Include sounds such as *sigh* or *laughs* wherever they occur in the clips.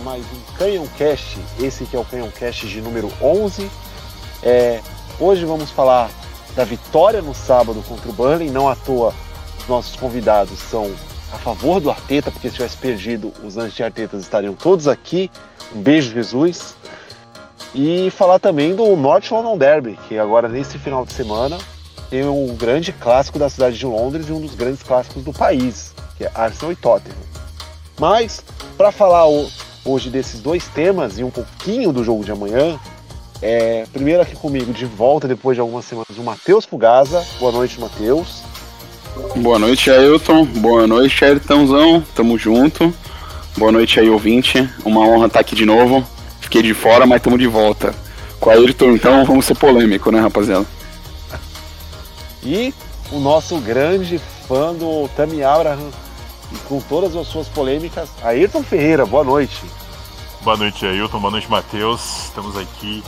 mais um Canhão Cast, esse que é o Canhão Cast de número 11. É, hoje vamos falar da vitória no sábado contra o Burnley, não à toa os nossos convidados são a favor do Arteta, porque se tivesse perdido os anti-Artetas estariam todos aqui. Um beijo, Jesus. E falar também do North London Derby, que agora nesse final de semana tem um grande clássico da cidade de Londres e um dos grandes clássicos do país, que é Arsenal e Tottenham. Mas, para falar hoje desses dois temas e um pouquinho do jogo de amanhã, é, primeiro aqui comigo, de volta depois de algumas semanas, o Matheus Fugaza. Boa noite, Matheus. Boa noite, Ailton. Boa noite, Ayrtonzão. Tamo junto. Boa noite aí, ouvinte. Uma honra estar aqui de novo. Fiquei de fora, mas tamo de volta. Com a Ayrton, então, vamos ser polêmico, né, rapaziada? E o nosso grande fã do Tammy Abraham, e com todas as suas polêmicas, Ayrton Ferreira. Boa noite. Boa noite, Ailton. Boa noite, Matheus. Estamos aqui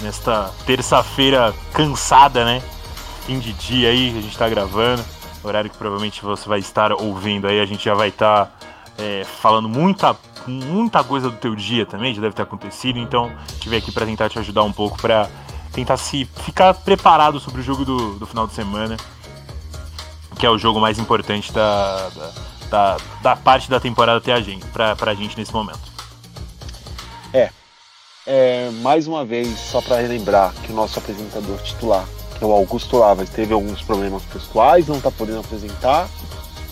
nesta terça-feira cansada, né? Fim de dia aí, a gente tá gravando. Horário que provavelmente você vai estar ouvindo aí, a gente já vai estar tá, é, falando muita, muita coisa do teu dia também, já deve ter acontecido. Então, estive aqui para tentar te ajudar um pouco para tentar se ficar preparado sobre o jogo do, do final de semana, que é o jogo mais importante da, da, da, da parte da temporada até a gente, pra, pra gente nesse momento. É, é, mais uma vez, só para relembrar que o nosso apresentador titular, que é o Augusto Lavas, teve alguns problemas pessoais, não está podendo apresentar.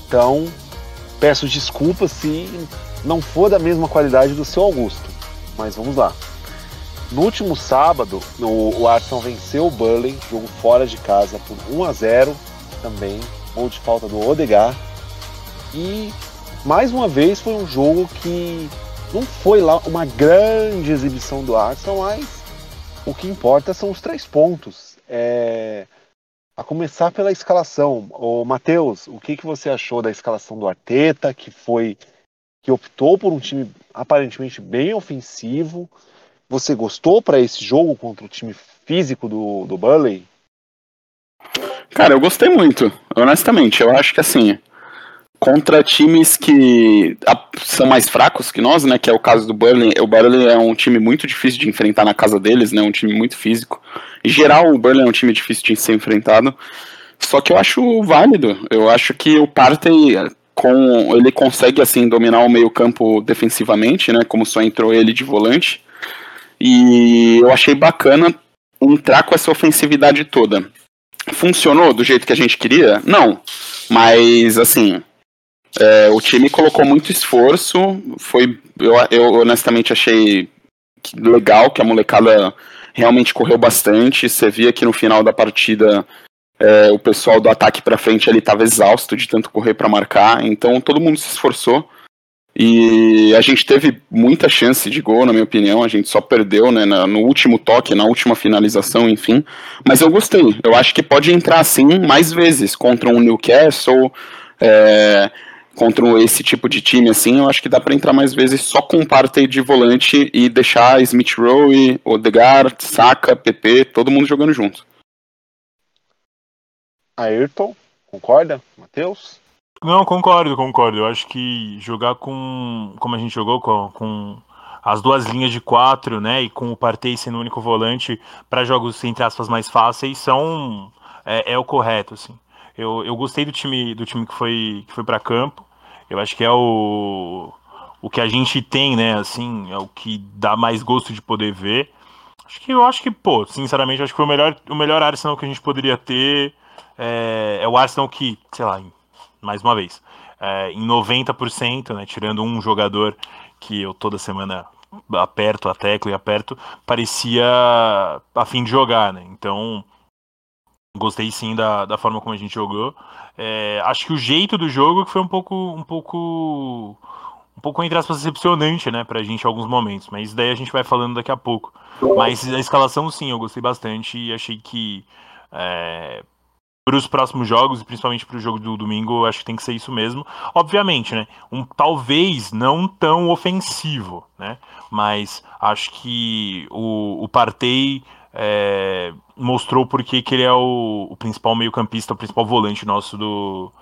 Então, peço desculpas se não for da mesma qualidade do seu Augusto. Mas vamos lá. No último sábado, o, Arsenal venceu o Burley, jogo fora de casa por 1 a 0 também, gol de falta do Odegar. E mais uma vez foi um jogo que não foi lá uma grande exibição do Arsenal, mas o que importa são os três pontos. É... A começar pela escalação. O Matheus, o que, que você achou da escalação do Arteta, que foi que optou por um time aparentemente bem ofensivo? Você gostou para esse jogo contra o time físico do, do Burley? Cara, eu gostei muito, honestamente. Eu acho que assim, contra times que são mais fracos que nós, né? Que é o caso do Burnley. O Burnley é um time muito difícil de enfrentar na casa deles, né? Um time muito físico. Em geral, o Burnley é um time difícil de ser enfrentado. Só que eu acho válido. Eu acho que o Partey com ele consegue assim dominar o meio-campo defensivamente, né? Como só entrou ele de volante. E eu achei bacana entrar com essa ofensividade toda. Funcionou do jeito que a gente queria? Não. Mas assim, é, o time colocou muito esforço. Foi, eu, eu honestamente achei legal que a molecada realmente correu bastante. Você via que no final da partida é, o pessoal do ataque para frente ele estava exausto de tanto correr para marcar. Então todo mundo se esforçou. E a gente teve muita chance de gol, na minha opinião. A gente só perdeu né, no último toque, na última finalização, enfim. Mas eu gostei. Eu acho que pode entrar assim mais vezes contra um Newcastle. É, contra esse tipo de time assim, eu acho que dá para entrar mais vezes só com parte de volante e deixar Smith Rowe, Odegaard, Saka, PP, todo mundo jogando junto. Ayrton, concorda, Matheus? Não, concordo, concordo. Eu acho que jogar com como a gente jogou com, com as duas linhas de quatro, né, e com o Partey sendo o único volante para jogos entre aspas mais fáceis são é, é o correto, assim. Eu, eu gostei do time do time que foi que foi para campo. Eu acho que é o, o que a gente tem, né? Assim, é o que dá mais gosto de poder ver. Acho que eu acho que, pô, sinceramente, acho que foi o melhor, o melhor Arsenal que a gente poderia ter. É, é o Arsenal que, sei lá, mais uma vez, é, em 90%, né? Tirando um jogador que eu toda semana aperto a tecla e aperto, parecia a fim de jogar, né? Então, gostei sim da, da forma como a gente jogou. É, acho que o jeito do jogo foi um pouco, um pouco, um pouco entre aspas decepcionante, né, pra gente em alguns momentos. Mas daí a gente vai falando daqui a pouco. Mas a escalação, sim, eu gostei bastante e achei que é, para os próximos jogos, e principalmente para o jogo do domingo, acho que tem que ser isso mesmo. Obviamente, né? Um talvez não tão ofensivo, né? Mas acho que o, o Partey é, mostrou porque que ele é o, o principal meio-campista, o principal volante nosso do,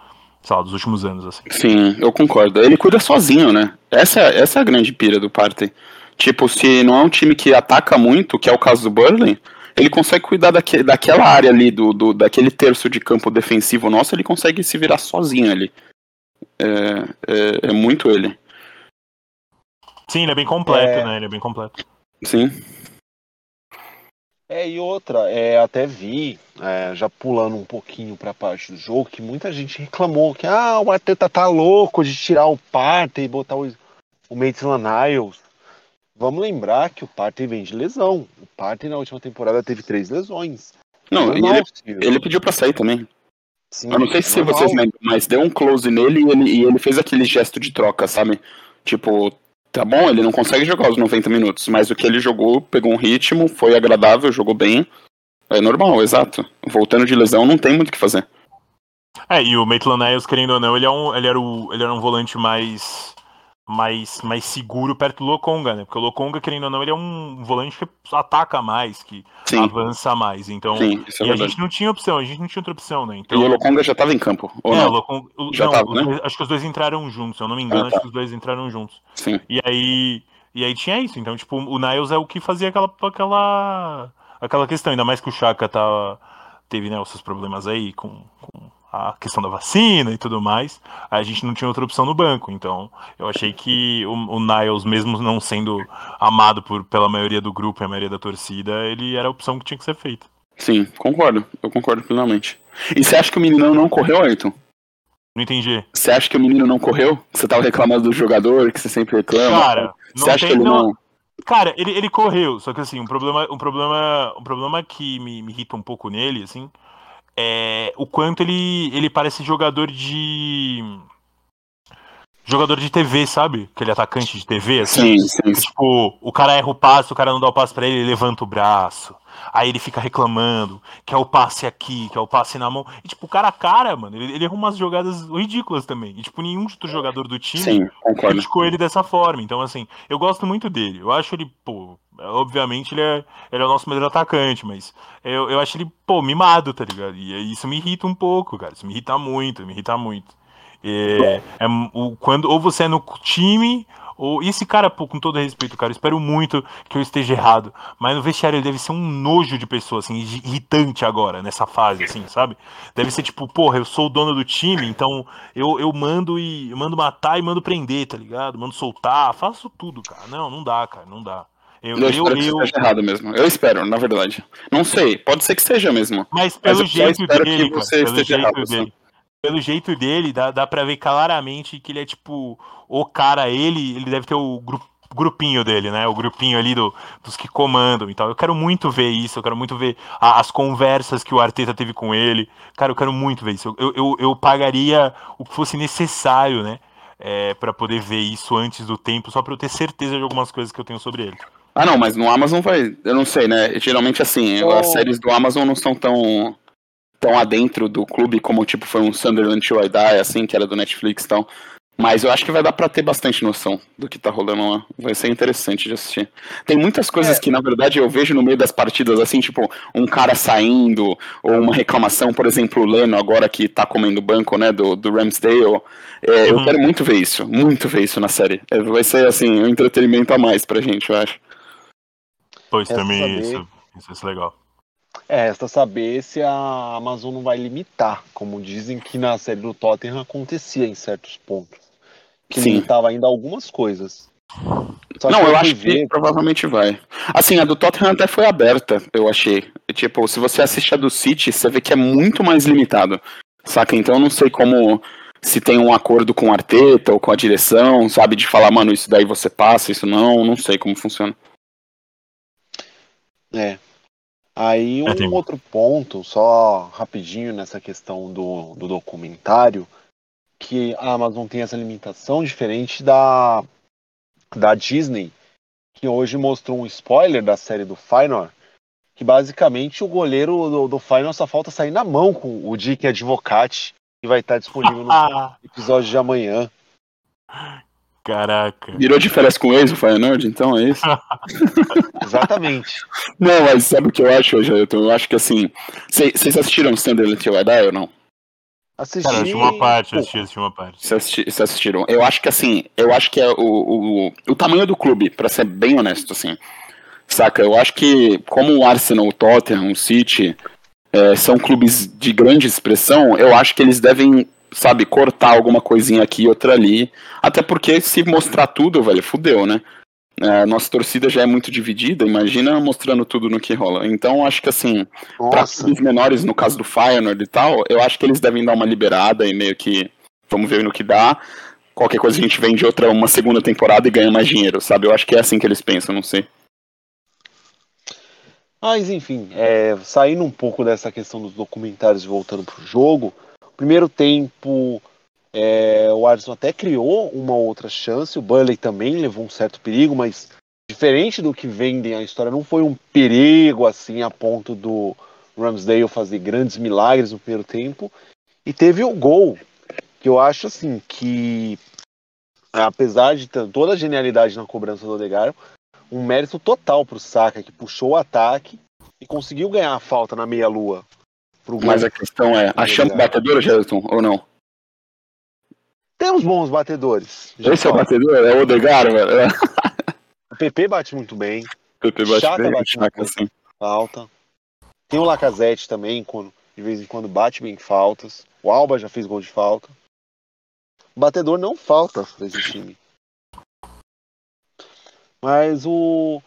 lá, dos últimos anos, assim. Sim, eu concordo. Ele cuida sozinho, né? Essa, essa é a grande pira do Partey. Tipo, se não é um time que ataca muito, que é o caso do Burnley, ele consegue cuidar daque, daquela área ali, do, do, daquele terço de campo defensivo nosso, ele consegue se virar sozinho ali. É, é, é muito ele. Sim, ele é bem completo, é... né? Ele é bem completo. Sim. É, e outra, é, até vi, é, já pulando um pouquinho para a parte do jogo, que muita gente reclamou que ah, o Arteta tá louco de tirar o Partey e botar o, o Maitland Niles. Vamos lembrar que o Partey vem de lesão. O Partey na última temporada teve três lesões. Não, ele, ele, pediu para sair também. Sim, Eu não sei se vocês lembram, mas deu um close nele e ele, e ele fez aquele gesto de troca, sabe? Tipo, tá bom, ele não consegue jogar os 90 minutos, mas o que ele jogou, pegou um ritmo, foi agradável, jogou bem. É normal, exato. Voltando de lesão, não tem muito o que fazer. É, e o Maitland Niles, querendo ou não, ele, é um, ele, era o, ele era um volante mais mais, mais seguro perto do Lokonga, né? Porque o Lokonga, querendo ou não, ele é um volante que ataca mais, que Sim. avança mais. Então, Sim, é e a gente não tinha opção, a gente não tinha outra opção, né? Então, e o Lokonga já estava em campo, ou é, não? Lokonga, já não, tava, né? Acho que os dois entraram juntos, se eu não me engano, ah, tá. acho que os dois entraram juntos. Sim. E aí, e aí tinha isso, então, tipo, o Niles é o que fazia aquela, aquela, aquela questão, ainda mais que o Chaka tá, teve, né, os seus problemas aí com, com a questão da vacina e tudo mais, a gente não tinha outra opção no banco. Então, eu achei que o, o Niles, mesmo não sendo amado por, pela maioria do grupo e a maioria da torcida, ele era a opção que tinha que ser feita. Sim, concordo. Eu concordo plenamente. E você acha que o menino não correu, Ayrton? Não entendi. Você acha que o menino não correu? Você tava reclamando do jogador, que você sempre reclama? Cara, você acha tem, que ele não... não... Cara, ele, ele correu, só que assim, um problema, um problema, um problema que me, me irrita um pouco nele, assim, é, o quanto ele, ele parece jogador de. Jogador de TV, sabe? Aquele atacante de TV, assim. Sim, sim, sim. Tipo, o cara erra o passe, o cara não dá o passe pra ele, ele levanta o braço. Aí ele fica reclamando, que é o passe aqui, que é o passe na mão. E, tipo, cara a cara, mano, ele, ele erra umas jogadas ridículas também. E, tipo, nenhum outro jogador do time Sim, criticou ele dessa forma. Então, assim, eu gosto muito dele. Eu acho ele, pô, obviamente ele é, ele é o nosso melhor atacante, mas eu, eu acho ele, pô, mimado, tá ligado? E isso me irrita um pouco, cara. Isso me irrita muito, me irrita muito. É, é, o, quando, ou você é no time, ou esse cara, pô, com todo respeito, cara, espero muito que eu esteja errado, mas no vestiário ele deve ser um nojo de pessoa, assim, irritante agora, nessa fase, assim, sabe? Deve ser tipo, porra, eu sou o dono do time, então eu, eu mando e eu mando matar e mando prender, tá ligado? Mando soltar, faço tudo, cara. Não, não dá, cara, não dá. Eu, eu, eu, espero eu... que esteja errado mesmo. Eu espero, na verdade. Não sei, pode ser que seja mesmo. Mas pelo mas jeito dele, cara, pelo jeito errado, dele. Assim pelo jeito dele, dá, dá pra ver claramente que ele é tipo o cara, ele, ele deve ter o grupo grupinho dele, né? O grupinho ali do, dos que comandam e tal. Eu quero muito ver isso, eu quero muito ver a, as conversas que o Arteta teve com ele. Cara, eu quero muito ver isso. Eu, eu, eu pagaria o que fosse necessário, né? É, para poder ver isso antes do tempo, só para eu ter certeza de algumas coisas que eu tenho sobre ele. Ah, não, mas no Amazon vai. Eu não sei, né? Geralmente, assim, oh. as séries do Amazon não são tão tão adentro do clube como tipo foi um Sunderland to I Die, assim, que era do Netflix e tal. Mas eu acho que vai dar para ter bastante noção do que tá rolando lá. Vai ser interessante de assistir. Tem muitas coisas é. que, na verdade, eu vejo no meio das partidas, assim, tipo, um cara saindo, ou uma reclamação, por exemplo, o Leno, agora que tá comendo banco, né, do, do Ramsdale. É, uhum. Eu quero muito ver isso, muito ver isso na série. É, vai ser, assim, um entretenimento a mais pra gente, eu acho. Pois também isso, isso é legal. É, resta saber se a Amazon não vai limitar, como dizem que na série do Tottenham acontecia em certos pontos. Que Sim. limitava ainda algumas coisas. Só não, eu acho ver... que provavelmente vai. Assim, a do Tottenham até foi aberta, eu achei. Tipo, se você assiste a do City, você vê que é muito mais limitado. Saca? Então eu não sei como. Se tem um acordo com o Arteta ou com a direção, sabe? De falar, mano, isso daí você passa, isso não. Não sei como funciona. É, Aí um é, outro ponto, só rapidinho nessa questão do, do documentário, que a Amazon tem essa limitação diferente da, da Disney, que hoje mostrou um spoiler da série do Final, que basicamente o goleiro do, do Final só falta sair na mão com o Dick Advocate, que vai estar disponível no *laughs* episódio de amanhã. Caraca. Virou de férias com ex o Feyenoord, então é isso? *laughs* Exatamente. Não, mas sabe o que eu acho, Jailton? Eu acho que assim. Vocês assistiram Sunderland Till I Die ou não? Assisti. Cara, eu assisti uma parte, eu assisti, assisti uma parte. Vocês assisti- assistiram? Eu acho que assim, eu acho que é o, o, o tamanho do clube, pra ser bem honesto, assim. Saca? Eu acho que como o Arsenal, o Tottenham, o City é, são clubes de grande expressão, eu acho que eles devem, sabe, cortar alguma coisinha aqui e outra ali. Até porque se mostrar tudo, velho, fudeu, né? É, nossa torcida já é muito dividida, imagina mostrando tudo no que rola. Então, acho que assim, para clubes menores, no caso do Feyenoord e tal, eu acho que eles devem dar uma liberada e meio que vamos ver no que dá. Qualquer coisa a gente vende outra uma segunda temporada e ganha mais dinheiro, sabe? Eu acho que é assim que eles pensam, não sei. Mas enfim, é, saindo um pouco dessa questão dos documentários e voltando pro jogo, primeiro tempo é, o Arsenal até criou uma outra chance, o Burley também levou um certo perigo, mas diferente do que vendem a história, não foi um perigo assim a ponto do Ramsdale fazer grandes milagres no primeiro tempo. E teve o gol, que eu acho assim que apesar de toda a genialidade na cobrança do Odegaard, um mérito total pro Saka, que puxou o ataque e conseguiu ganhar a falta na meia-lua. Pro. Mas a questão é, achamos batedor, Gerson, ou não? Temos bons batedores. Esse é o batedor? É o Odegaard, velho? O PP bate muito bem, Pepe bate Chaka bem, bate Chaka, muito. falta. Tem o Lacazette também, quando, de vez em quando bate bem faltas. O Alba já fez gol de falta. O batedor não falta desse time. Mas o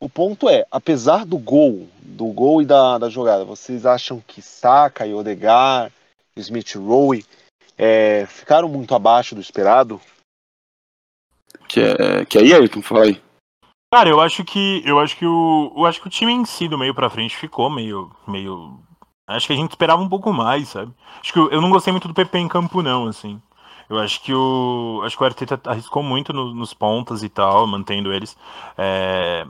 o ponto é, apesar do gol, do gol e da, da jogada, vocês acham que Saka e Odegaard, Smith Rowe é, ficaram muito abaixo do esperado? Que é, que aí, Ayrton, fala aí. Cara, eu acho que eu acho que o eu acho que o time em si do meio pra frente ficou meio meio acho que a gente esperava um pouco mais, sabe? Acho que eu, eu não gostei muito do PP em campo não, assim. Eu acho que o acho que o Arteta arriscou muito no- nos pontas e tal, mantendo eles. É,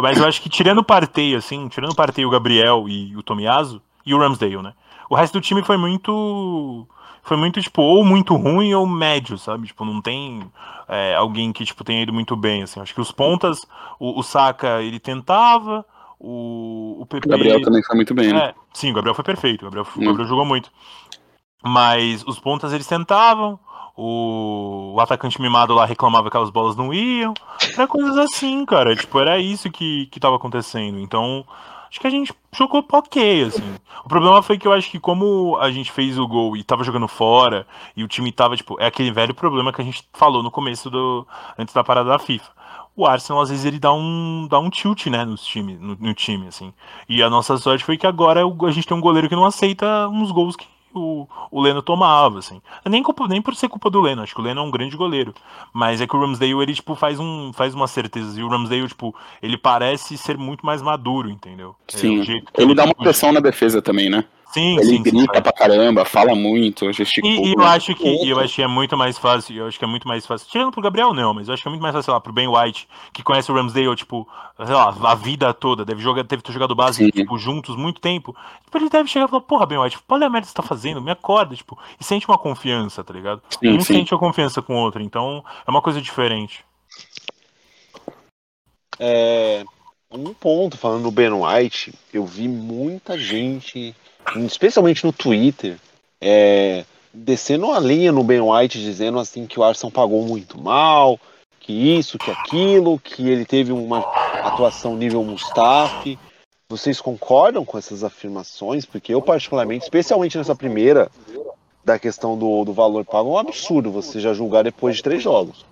mas eu acho que tirando o Partey assim, tirando o Partey, o Gabriel e o Tomiyasu e o Ramsdale, né? O resto do time foi muito foi muito tipo ou muito ruim ou médio, sabe? Tipo, não tem é, alguém que tipo tenha ido muito bem assim. Acho que os pontas o, o Saka, ele tentava, o, o PP... O Gabriel também foi muito bem, né? É, sim, o Gabriel foi perfeito, o Gabriel, o Hum. Gabriel jogou muito. Mas os pontas eles tentavam, o, atacante mimado lá reclamava que aquelas bolas não iam, era coisas assim, cara, tipo, era isso que, que tava acontecendo. Então, acho que a gente jogou ok, assim. O problema foi que eu acho que como a gente fez o gol e tava jogando fora, e o time tava, tipo, é aquele velho problema que a gente falou no começo do. antes da parada da FIFA. O Arsenal, às vezes, ele dá um, dá um tilt, né, nos time, no, no time, assim. E a nossa sorte foi que agora a gente tem um goleiro que não aceita uns gols que o, o Leno tomava, assim. Nem, culpa, nem por ser culpa do Leno, acho que o Leno é um grande goleiro. Mas é que o Ramsdale, ele, tipo, faz, um, faz umas certezas. E o Ramsdale, tipo, ele parece ser muito mais maduro, entendeu? É, Sim. que Ele dá uma pressão na defesa também, né? Sim, Ele sim, sim, grita faz. pra caramba, fala muito, gesticula. E, e eu acho que eu acho que é muito mais fácil, eu acho que é muito mais fácil. Tirando pro Gabriel não, mas eu acho que é muito mais fácil, sei lá, pro Ben White, que conhece o Ramsdale, tipo, sei lá, a vida toda, deve jogar, deve ter jogado base, Sim. tipo, juntos muito tempo. Tipo, ele deve chegar e falar, porra, Ben White, olha a merda que você tá fazendo, me acorda, tipo, e sente uma confiança, tá ligado? Sim, um sim. sente a confiança com o outro, então é uma coisa diferente. É, um ponto, falando do Ben White, eu vi muita gente, especialmente no Twitter, é, descendo a linha no Ben White, dizendo assim que o Arsenal pagou muito mal, que isso, que aquilo, que ele teve uma atuação nível Mustafi. Vocês concordam com essas afirmações? Porque eu, particularmente, especialmente nessa primeira, da questão do, do valor pago, é um absurdo você já julgar depois de três jogos.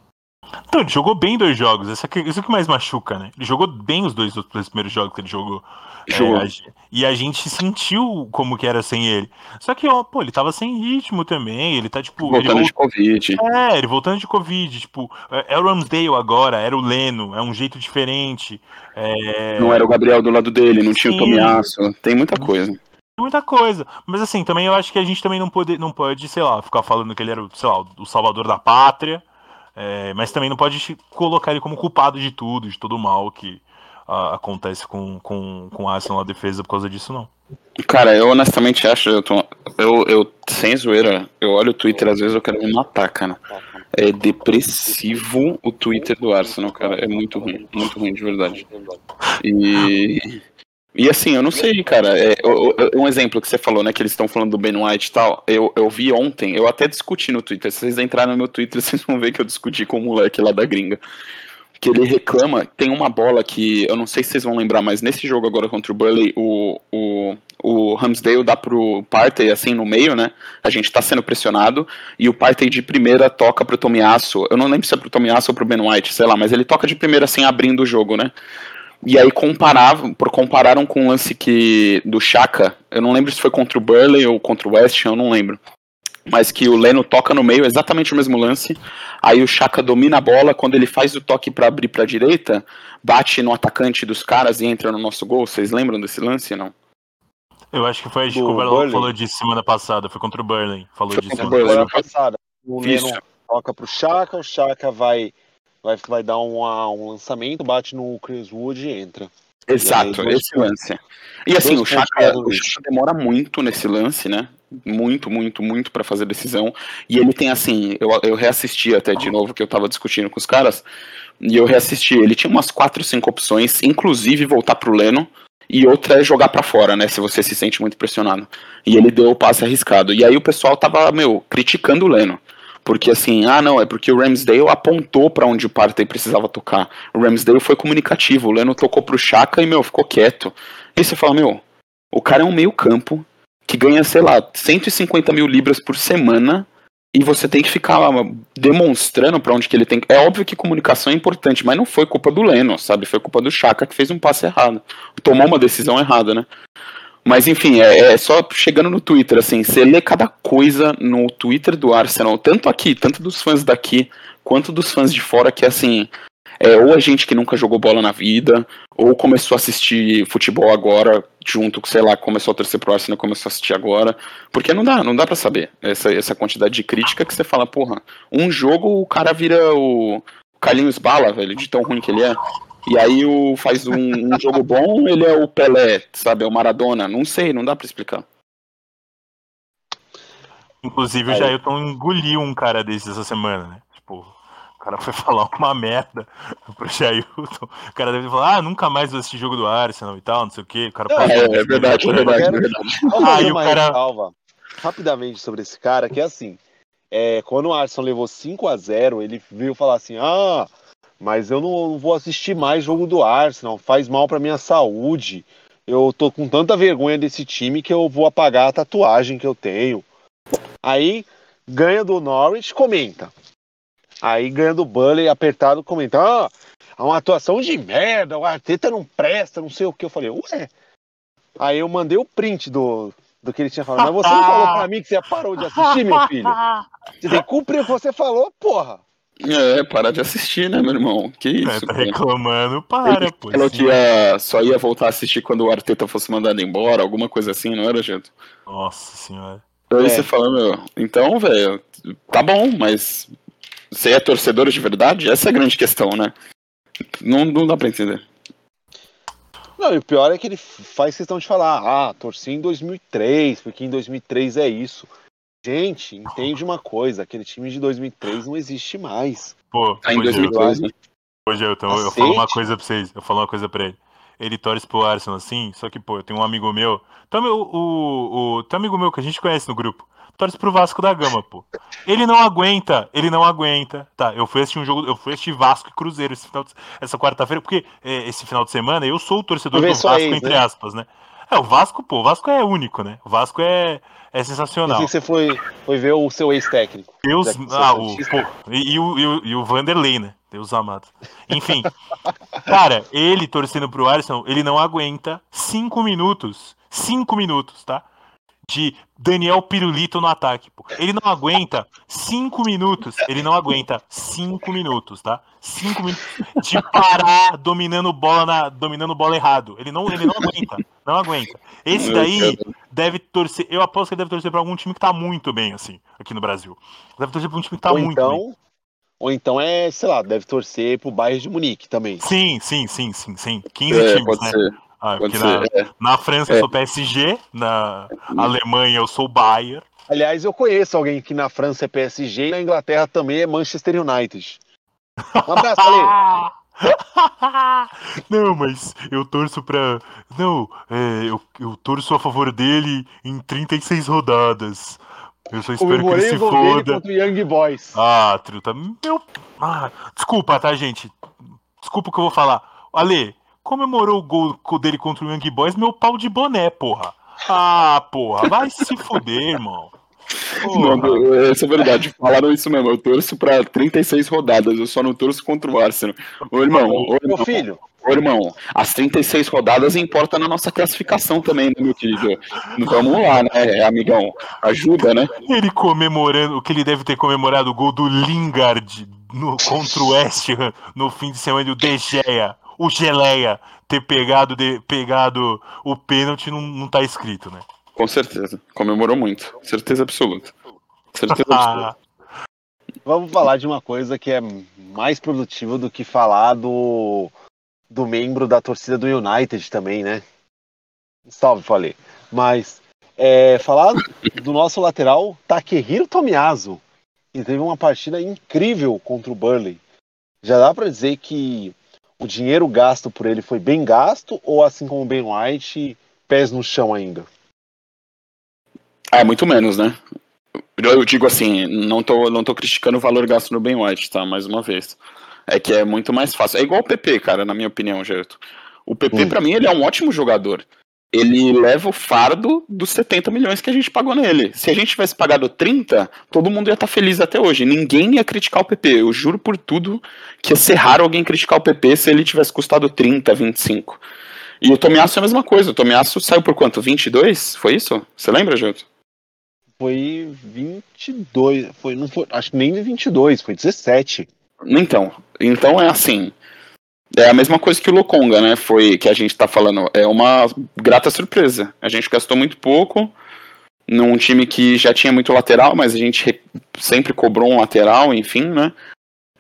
Então, ele jogou bem dois jogos, isso é que, isso é que mais machuca, né? Ele jogou bem os dois, os dois primeiros jogos que ele jogou. Jogou. É, a e a gente sentiu como que era sem ele. Só que, ó, pô, ele tava sem ritmo também. Ele tá, tipo. Voltando de Covid. É, ele voltando de Covid, tipo, é, é o Ramsdale agora, era o Leno, é um jeito diferente. É, Não era o Gabriel do lado dele, não tinha o. Tomiasso. Tem muita coisa. muita coisa. Mas assim, também eu acho que a gente também não pode, não pode, sei lá, ficar falando que ele era, sei lá, o salvador da pátria. É, mas também não pode colocar ele como culpado de tudo, de todo o mal que ah, acontece com, com, com o Arsenal na defesa por causa disso, não. Cara, eu honestamente acho, eu, tô, eu, eu, sem zoeira, eu olho o Twitter, às vezes eu quero me matar, cara. É depressivo o Twitter do Arsenal, cara. É muito ruim, muito ruim de verdade. E E assim, eu não sei, cara. É, um exemplo que você falou, né? Que eles estão falando do Ben White e tal. Eu, eu vi ontem, eu até discuti no Twitter. Se vocês entrarem no meu Twitter, *laughs* vocês vão ver que eu discuti com o moleque lá da gringa. Que ele reclama, tem uma bola que, eu não sei se vocês vão lembrar, mas nesse jogo agora contra o Burley, o, o, o Ramsdale dá pro Partey assim no meio, né? A gente tá sendo pressionado, e o Partey de primeira toca pro Tomiasso. Eu não lembro se é pro Tomiasso ou pro Ben White, sei lá, mas ele toca de primeira assim, abrindo o jogo, né? E aí comparavam, compararam com o lance que do Chaka, eu não lembro se foi contra o Burley ou contra o West, eu não lembro. Mas que o Leno toca no meio, exatamente o mesmo lance. Aí o Chaka domina a bola, quando ele faz o toque para abrir para a direita, bate no atacante dos caras e entra no nosso gol. Vocês lembram desse lance, não? Eu acho que foi a que o falou disso semana passada, foi contra o Burley. Falou foi disso semana Burley, passada. O Leno toca pro Chaka, o Chaka vai vai, vai dar uma, um lançamento, bate no Chris Wood e entra. Exato, e aí, esse lance. E assim, o Chaka, o Chaka demora muito nesse lance, né? Muito, muito, muito para fazer decisão. E ele tem assim, eu, eu reassisti até de novo, que eu tava discutindo com os caras, e eu reassisti. Ele tinha umas 4, 5 opções, inclusive voltar pro Leno, e outra é jogar para fora, né? Se você se sente muito pressionado. E ele deu o passe arriscado. E aí o pessoal tava, meu, criticando o Leno. Porque assim, ah não, é porque o Ramsdale apontou para onde o Partey precisava tocar. O Ramsdale foi comunicativo, o Leno tocou pro Chaka e, meu, ficou quieto. E você fala, meu, o cara é um meio campo que ganha, sei lá, 150 mil libras por semana e você tem que ficar demonstrando para onde que ele tem. É óbvio que comunicação é importante, mas não foi culpa do Leno, sabe? Foi culpa do Chaka que fez um passe errado. Tomou uma decisão errada, né? Mas enfim, é, é, só chegando no Twitter, assim, você lê cada coisa no Twitter do Arsenal, tanto aqui, tanto dos fãs daqui, quanto dos fãs de fora, que assim, é ou a gente que nunca jogou bola na vida, ou começou a assistir futebol agora, junto, sei lá, começou a torcer pro Arsenal, começou a assistir agora, porque não dá, não dá para saber essa, essa quantidade de crítica que você fala, porra, um jogo o cara vira o Carlinhos Bala, velho, de tão ruim que ele é. E aí o, faz um, um jogo bom, ele é o Pelé, sabe? É o Maradona. Não sei, não dá pra explicar. Inclusive, o Jailton engoliu um cara desses essa semana, né? Tipo, o cara foi *laughs* falar uma merda pro Jailton. O cara deve falar, ah, nunca mais vou assistir jogo do Arsenal e tal, não sei o quê. O cara é, é, é verdade, é verdade, é verdade. Aí o cara... Rapidamente sobre esse cara, que é assim, é, quando o Arsenal levou 5 a 0 ele veio falar assim, ah, mas eu não vou assistir mais jogo do Arsenal, faz mal para minha saúde. Eu tô com tanta vergonha desse time que eu vou apagar a tatuagem que eu tenho. Aí ganha do Norwich, comenta. Aí ganha do Bully, apertado, comenta. Ah, é uma atuação de merda, o Arteta não presta, não sei o que. Eu falei, ué. Aí eu mandei o print do, do que ele tinha falado. Mas você não falou pra mim que você parou de assistir, meu filho? *laughs* Você tem que cumprir o que você falou, porra. É, parar de assistir, né, meu irmão? Que isso? É, tá reclamando, para, Ele pô. Falou que ia, só ia voltar a assistir quando o Arteta fosse mandado embora, alguma coisa assim, não era, gente? Nossa senhora. Aí é. você fala, meu, então, velho, tá bom, mas você é torcedor de verdade? Essa é a grande questão, né? Não, não dá pra entender. Não, e o pior é que ele faz questão de falar, ah, torci em 2003, porque em 2003 é isso. Gente, entende uma coisa, aquele time de 2003 não existe mais. Pô, tá em 2003, né? Hoje eu, então, eu falo uma coisa pra vocês, eu falo uma coisa pra ele. Ele torce pro Arsenal assim, só que, pô, eu tenho um amigo meu. Então, o, o, o, tem um amigo meu que a gente conhece no grupo. Torce pro Vasco da Gama, pô. Ele não aguenta, ele não aguenta. Tá, eu fui assistir um jogo, eu fui assistir Vasco e Cruzeiro esse final de, essa quarta-feira, porque é, esse final de semana eu sou o torcedor do Vasco, aí, entre né? aspas, né? É, o Vasco, pô, o Vasco é único, né? O Vasco é, é sensacional. que você foi, foi ver o seu ex-técnico. Deus. Ah, o, pô, e, e, o, e, o, e o Vanderlei, né? Deus amado. Enfim. cara, ele torcendo pro Arsenal, ele não aguenta cinco minutos. Cinco minutos, tá? de Daniel Pirulito no ataque. Pô. Ele não aguenta cinco minutos. Ele não aguenta cinco minutos, tá? Cinco minutos de parar dominando bola na, dominando bola errado. Ele não, ele não aguenta. Não aguenta. Esse daí deve torcer. Eu aposto que ele deve torcer para algum time que tá muito bem, assim, aqui no Brasil. Deve torcer para um time que tá ou muito então, bem. Ou então é, sei lá, deve torcer pro Bayern de Munique também. Sim, sim, sim, sim, sim. 15 é, times, né? Ser. Ah, porque na, é. na, França é. eu sou PSG, na Alemanha eu sou Bayern. Aliás, eu conheço alguém que na França é PSG e na Inglaterra também é Manchester United. Um abraço, Ale. *laughs* *laughs* Não, mas eu torço pra. Não, é, eu, eu torço a favor dele em 36 rodadas. Eu só espero que ele se foda. contra o Young Boys. Ah, Truta, meu. Ah, desculpa, tá, gente? Desculpa o que eu vou falar. Ale, comemorou o gol dele contra o Young Boys, meu pau de boné, porra. Ah, porra, vai se fuder, irmão. Não, essa é verdade. Falaram isso mesmo. Eu torço pra 36 rodadas. Eu só não torço contra o Arsenal. Ô, irmão, ô, Meu irmão, filho, ô, irmão, as 36 rodadas importam na nossa classificação também, né, meu querido? Vamos lá, né, amigão? Ajuda, né? Ele comemorando, o que ele deve ter comemorado o gol do Lingard no, contra o West Ham no fim de semana e o De Gea, o Geleia, ter pegado, de- pegado o pênalti não, não tá escrito, né? Com certeza. Comemorou muito. Certeza absoluta. Certeza *laughs* absoluta. vamos falar de uma coisa que é mais produtiva do que falar do, do membro da torcida do United também, né? Salve, falei. Mas é, falar do nosso lateral Takehiro Tomiyasu, que teve uma partida incrível contra o Burley. Já dá pra dizer que o dinheiro gasto por ele foi bem gasto ou assim como o Ben White, pés no chão ainda? É, muito menos, né? Eu digo assim, não tô, não tô criticando o valor gasto no Ben White, tá? Mais uma vez. É que é muito mais fácil. É igual o PP, cara, na minha opinião, Gerto. O PP, Hum. pra mim, ele é um ótimo jogador. Ele leva o fardo dos 70 milhões que a gente pagou nele. Se a gente tivesse pagado 30, todo mundo ia estar feliz até hoje. Ninguém ia criticar o PP. Eu juro por tudo que ia ser raro alguém criticar o PP se ele tivesse custado 30, 25. E o Tomiasso é a mesma coisa. O Tomiasso saiu por quanto? 22? Foi isso? Você lembra, Gerto? Foi 22, foi, não foi, acho que nem 22, foi 17. Então, então é assim. É a mesma coisa que o Lokonga, né? Foi que a gente tá falando. É uma grata surpresa. A gente gastou muito pouco num time que já tinha muito lateral, mas a gente re- sempre cobrou um lateral, enfim, né?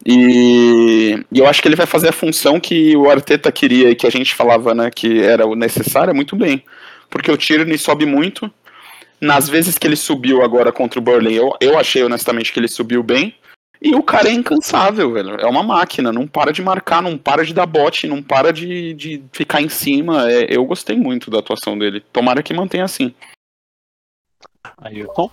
E, e eu acho que ele vai fazer a função que o Arteta queria e que a gente falava, né, que era o necessário, muito bem. Porque o Tierney sobe muito. Nas vezes que ele subiu agora contra o Burnley, eu, eu achei honestamente que ele subiu bem. E o cara é incansável, velho. É uma máquina. Não para de marcar, não para de dar bote, não para de, de ficar em cima. É, eu gostei muito da atuação dele. Tomara que mantenha assim. Ayrton?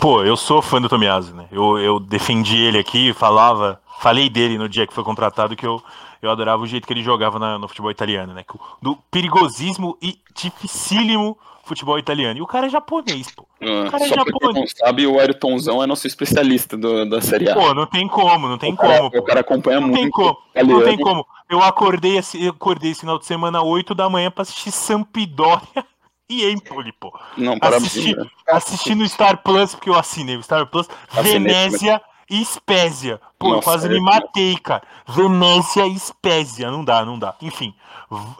Pô, eu sou fã do Tomiyasu, né? Eu, eu defendi ele aqui, falava, falei dele no dia que foi contratado que eu, eu adorava o jeito que ele jogava na- no futebol italiano, né? Do perigosismo e dificílimo futebol italiano. E o cara é japonês, pô. Ah, cara é só japonês. não sabe, o Ayrtonzão é nosso especialista do- da Série A. Pô, não tem como, não tem o, cara, como. o pô. cara acompanha Não muito. tem como, italiano. não tem como. Eu acordei, eu acordei esse final de semana 8 da manhã pra assistir Sampdoria *laughs* e Empoli, pô. Não, Assisti, parabéns. assisti no Star Plus, porque eu assinei o Star Plus, Assinei Venezia e Spezia. Pô, Nossa, quase é- me matei, cara. Venezia e Spezia, não dá, não dá. Enfim,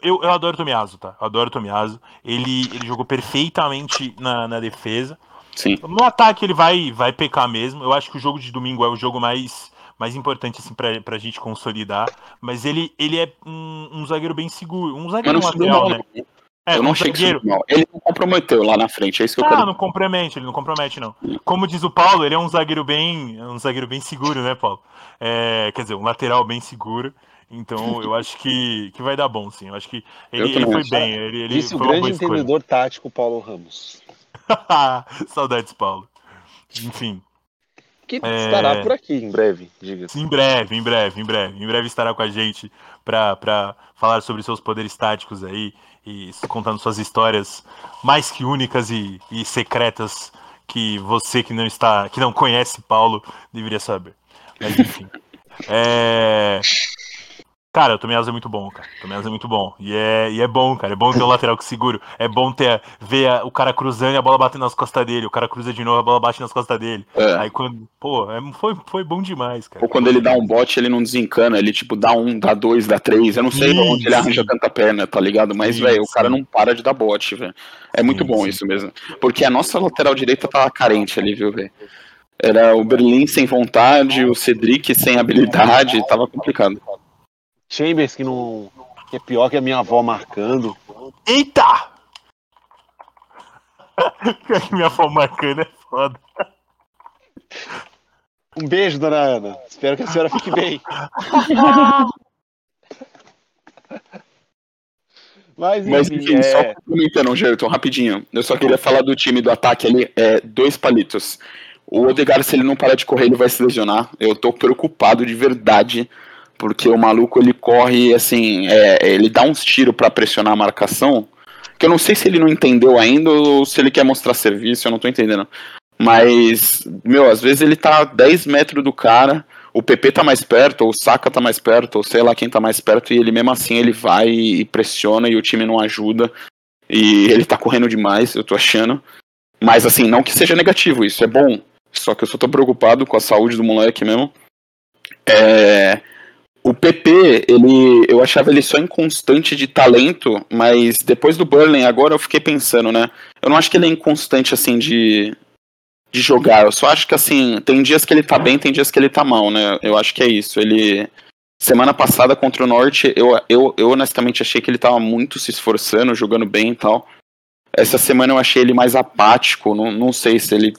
eu, eu adoro o Tomiaso, tá? Eu adoro o Tomiaso. Ele, ele jogou perfeitamente na, na defesa. Sim. No ataque ele vai, vai pecar mesmo. Eu acho que o jogo de domingo é o jogo mais, mais importante assim, pra, pra gente consolidar. Mas ele, ele é um, um zagueiro bem seguro. Um zagueiro lateral, mal, né? É, eu não um achei que zagueiro. subiu mal. Ele não comprometeu lá na frente, é isso que eu Ah, quero não compromete, ele não compromete, não. Como diz o Paulo, ele é um zagueiro bem. um zagueiro bem seguro, né, Paulo? É, quer dizer, um lateral bem seguro. Então eu acho que, que vai dar bom, sim. Eu acho que ele, ele foi acho. bem. Ele, ele Disse o foi uma grande entendedor tático Paulo Ramos. *laughs* Saudades, Paulo. Enfim, Que É. estará por aqui em breve, diga-se. em breve, em breve, em breve. Em breve estará com a gente pra falar sobre seus poderes táticos aí e contando suas histórias mais que únicas e, e secretas que você que não está, que não conhece Paulo, deveria saber. Mas enfim. *laughs* É... Cara, o Tomiyasu é muito bom, cara. O Tomiyasu é muito bom. E é, e é bom, cara. É bom ter um lateral que seguro. É bom ter ver a- o cara cruzando e a bola batendo nas costas dele. O cara cruza de novo, a bola bate nas costas dele. É. Aí quando. Pô, é- foi, foi bom demais, cara. Ou quando ele dá um bote, ele não desencana, ele tipo dá um, dá dois, dá três. Eu não sei Sim, onde ele arranja tanta perna, tá ligado? Mas, velho, o cara não para de dar bote, velho. É muito Sim, bom sim. isso mesmo. Porque a nossa lateral direita tava carente ali, viu, velho? Era o Berlim sem vontade, o Cedric sem habilidade, tava complicado. Chambers que não. que é pior que a minha avó marcando. Eita! *laughs* Minha avó marcando é foda. Um beijo, dona Ana. Espero que a senhora fique bem. *laughs* Mas, Mas enfim, é... só complementando, Gerton, rapidinho. Eu só queria falar do time do ataque ali, é dois palitos. O Odegaard, se ele não parar de correr, ele vai se lesionar. Eu tô preocupado de verdade, porque o maluco ele corre assim, é, ele dá uns tiros para pressionar a marcação, que eu não sei se ele não entendeu ainda ou se ele quer mostrar serviço, eu não tô entendendo. Mas, meu, às vezes ele tá a 10 metros do cara, o PP tá mais perto, ou o Saka tá mais perto, ou sei lá quem tá mais perto, e ele mesmo assim ele vai e pressiona e o time não ajuda. E ele tá correndo demais, eu tô achando. Mas assim, não que seja negativo, isso é bom. Só que eu só tô preocupado com a saúde do moleque mesmo. É, o PP, ele, eu achava ele só inconstante de talento, mas depois do Burling agora eu fiquei pensando, né? Eu não acho que ele é inconstante assim de, de jogar. Eu só acho que assim, tem dias que ele tá bem, tem dias que ele tá mal, né? Eu acho que é isso. Ele semana passada contra o Norte, eu, eu, eu honestamente achei que ele tava muito se esforçando, jogando bem e tal. Essa semana eu achei ele mais apático, não, não sei se ele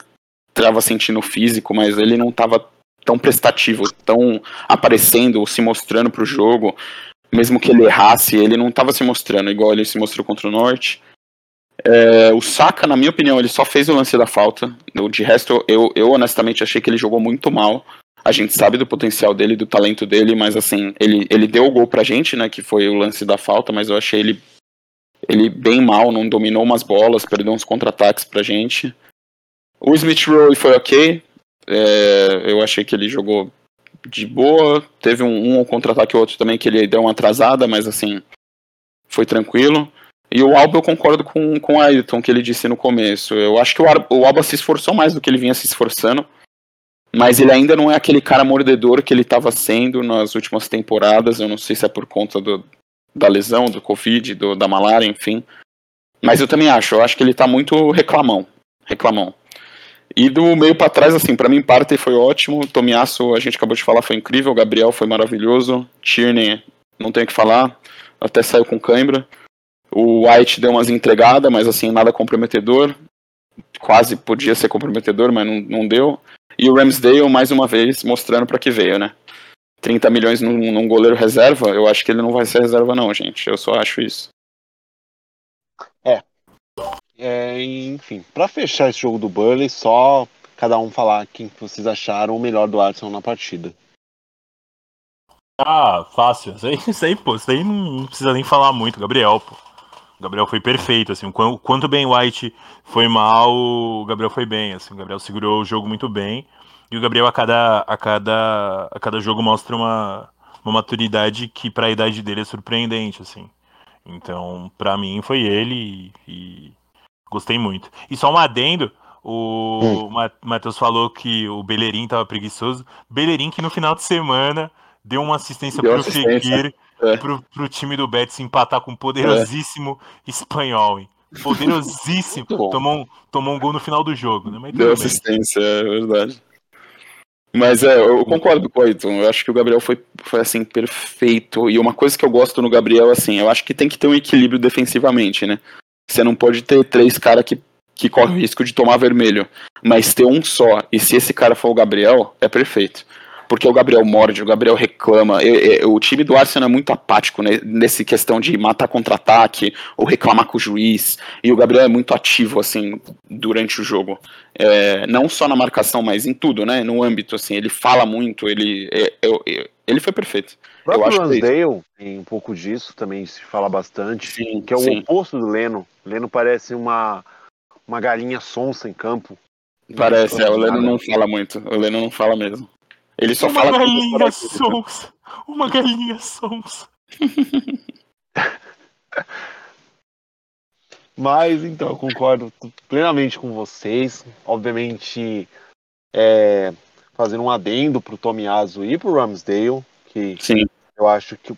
tava sentindo físico, mas ele não tava tão prestativo, tão aparecendo se mostrando pro jogo. Mesmo que ele errasse, ele não tava se mostrando igual ele se mostrou contra o Norte. É, o Saka, na minha opinião, ele só fez o lance da falta. De resto, eu, eu honestamente achei que ele jogou muito mal. A gente sabe do potencial dele, do talento dele, mas assim, ele, ele deu o gol pra gente, né? Que foi o lance da falta, mas eu achei ele, ele bem mal, não dominou umas bolas, perdeu uns contra-ataques pra gente. O Smith Rowe foi ok. É, eu achei que ele jogou de boa. Teve um, um contra-ataque outro também que ele deu uma atrasada, mas assim, foi tranquilo. E o Alba eu concordo com, com o Ayrton, que ele disse no começo. Eu acho que o, o Alba se esforçou mais do que ele vinha se esforçando. Mas ele ainda não é aquele cara mordedor que ele estava sendo nas últimas temporadas. Eu não sei se é por conta do, da lesão, do Covid, do, da malária, enfim. Mas eu também acho. Eu acho que ele está muito reclamão. Reclamão. E do meio para trás, assim, para mim, Partey foi ótimo. Tomiasso, a gente acabou de falar, foi incrível. Gabriel foi maravilhoso. Tierney, não tenho o que falar. Até saiu com cãibra. O White deu umas entregadas, mas assim, nada comprometedor. Quase podia ser comprometedor, mas não, não deu. E o Ramsdale, mais uma vez, mostrando para que veio, né? 30 milhões num, num, goleiro reserva, eu acho que ele não vai ser reserva, não, gente. Eu só acho isso. É. é enfim, para fechar esse jogo do Burley, só cada um falar quem vocês acharam o melhor do Arsenal na partida. Ah, fácil. Isso aí, isso aí, pô, isso aí não precisa nem falar muito, Gabriel, pô. O Gabriel foi perfeito, assim, o quanto Ben White foi mal, o Gabriel foi bem, assim, o Gabriel segurou o jogo muito bem, e o Gabriel a cada, a cada, a cada jogo mostra uma, uma maturidade que para a idade dele é surpreendente, assim. Então, para mim foi ele e, e, gostei muito. E só um adendo, o hum. Matheus falou que o Bellerin tava preguiçoso, Bellerin que no final de semana deu uma assistência deu pro Fekir pro, pro time do Betis empatar com um poderosíssimo é. espanhol, hein? Poderosíssimo. tomou, um, tomou um gol no final do jogo, né? Mas Deu assistência, é verdade. Mas é, eu concordo com o Ayrton. Eu acho que o Gabriel foi, foi assim, perfeito. E uma coisa que eu gosto no Gabriel, assim, eu acho que tem que ter um equilíbrio defensivamente, né? Você não pode ter três caras que, que correm o risco de tomar vermelho. Mas ter um só, e se esse cara for o Gabriel, é perfeito porque o Gabriel morde, o Gabriel reclama. Eu, eu, o time do Arsenal é muito apático né, nesse questão de matar contra-ataque ou reclamar com o juiz. E o Gabriel é muito ativo assim durante o jogo, é, não só na marcação, mas em tudo, né? No âmbito assim, ele fala muito, ele é, ele foi perfeito. O próprio Lansdale tem um pouco disso também se fala bastante, sim, que é o sim. oposto do Leno. Leno parece uma uma galinha sonsa em campo. Parece, é, o Leno não fala muito. O Leno não fala mesmo. Ele só uma fala. Galinha sonsa. Uma galinha sonsa. *laughs* Mas então, eu concordo plenamente com vocês. Obviamente, é, fazendo um adendo pro Tomiaso e pro Ramsdale, que Sim. eu acho que,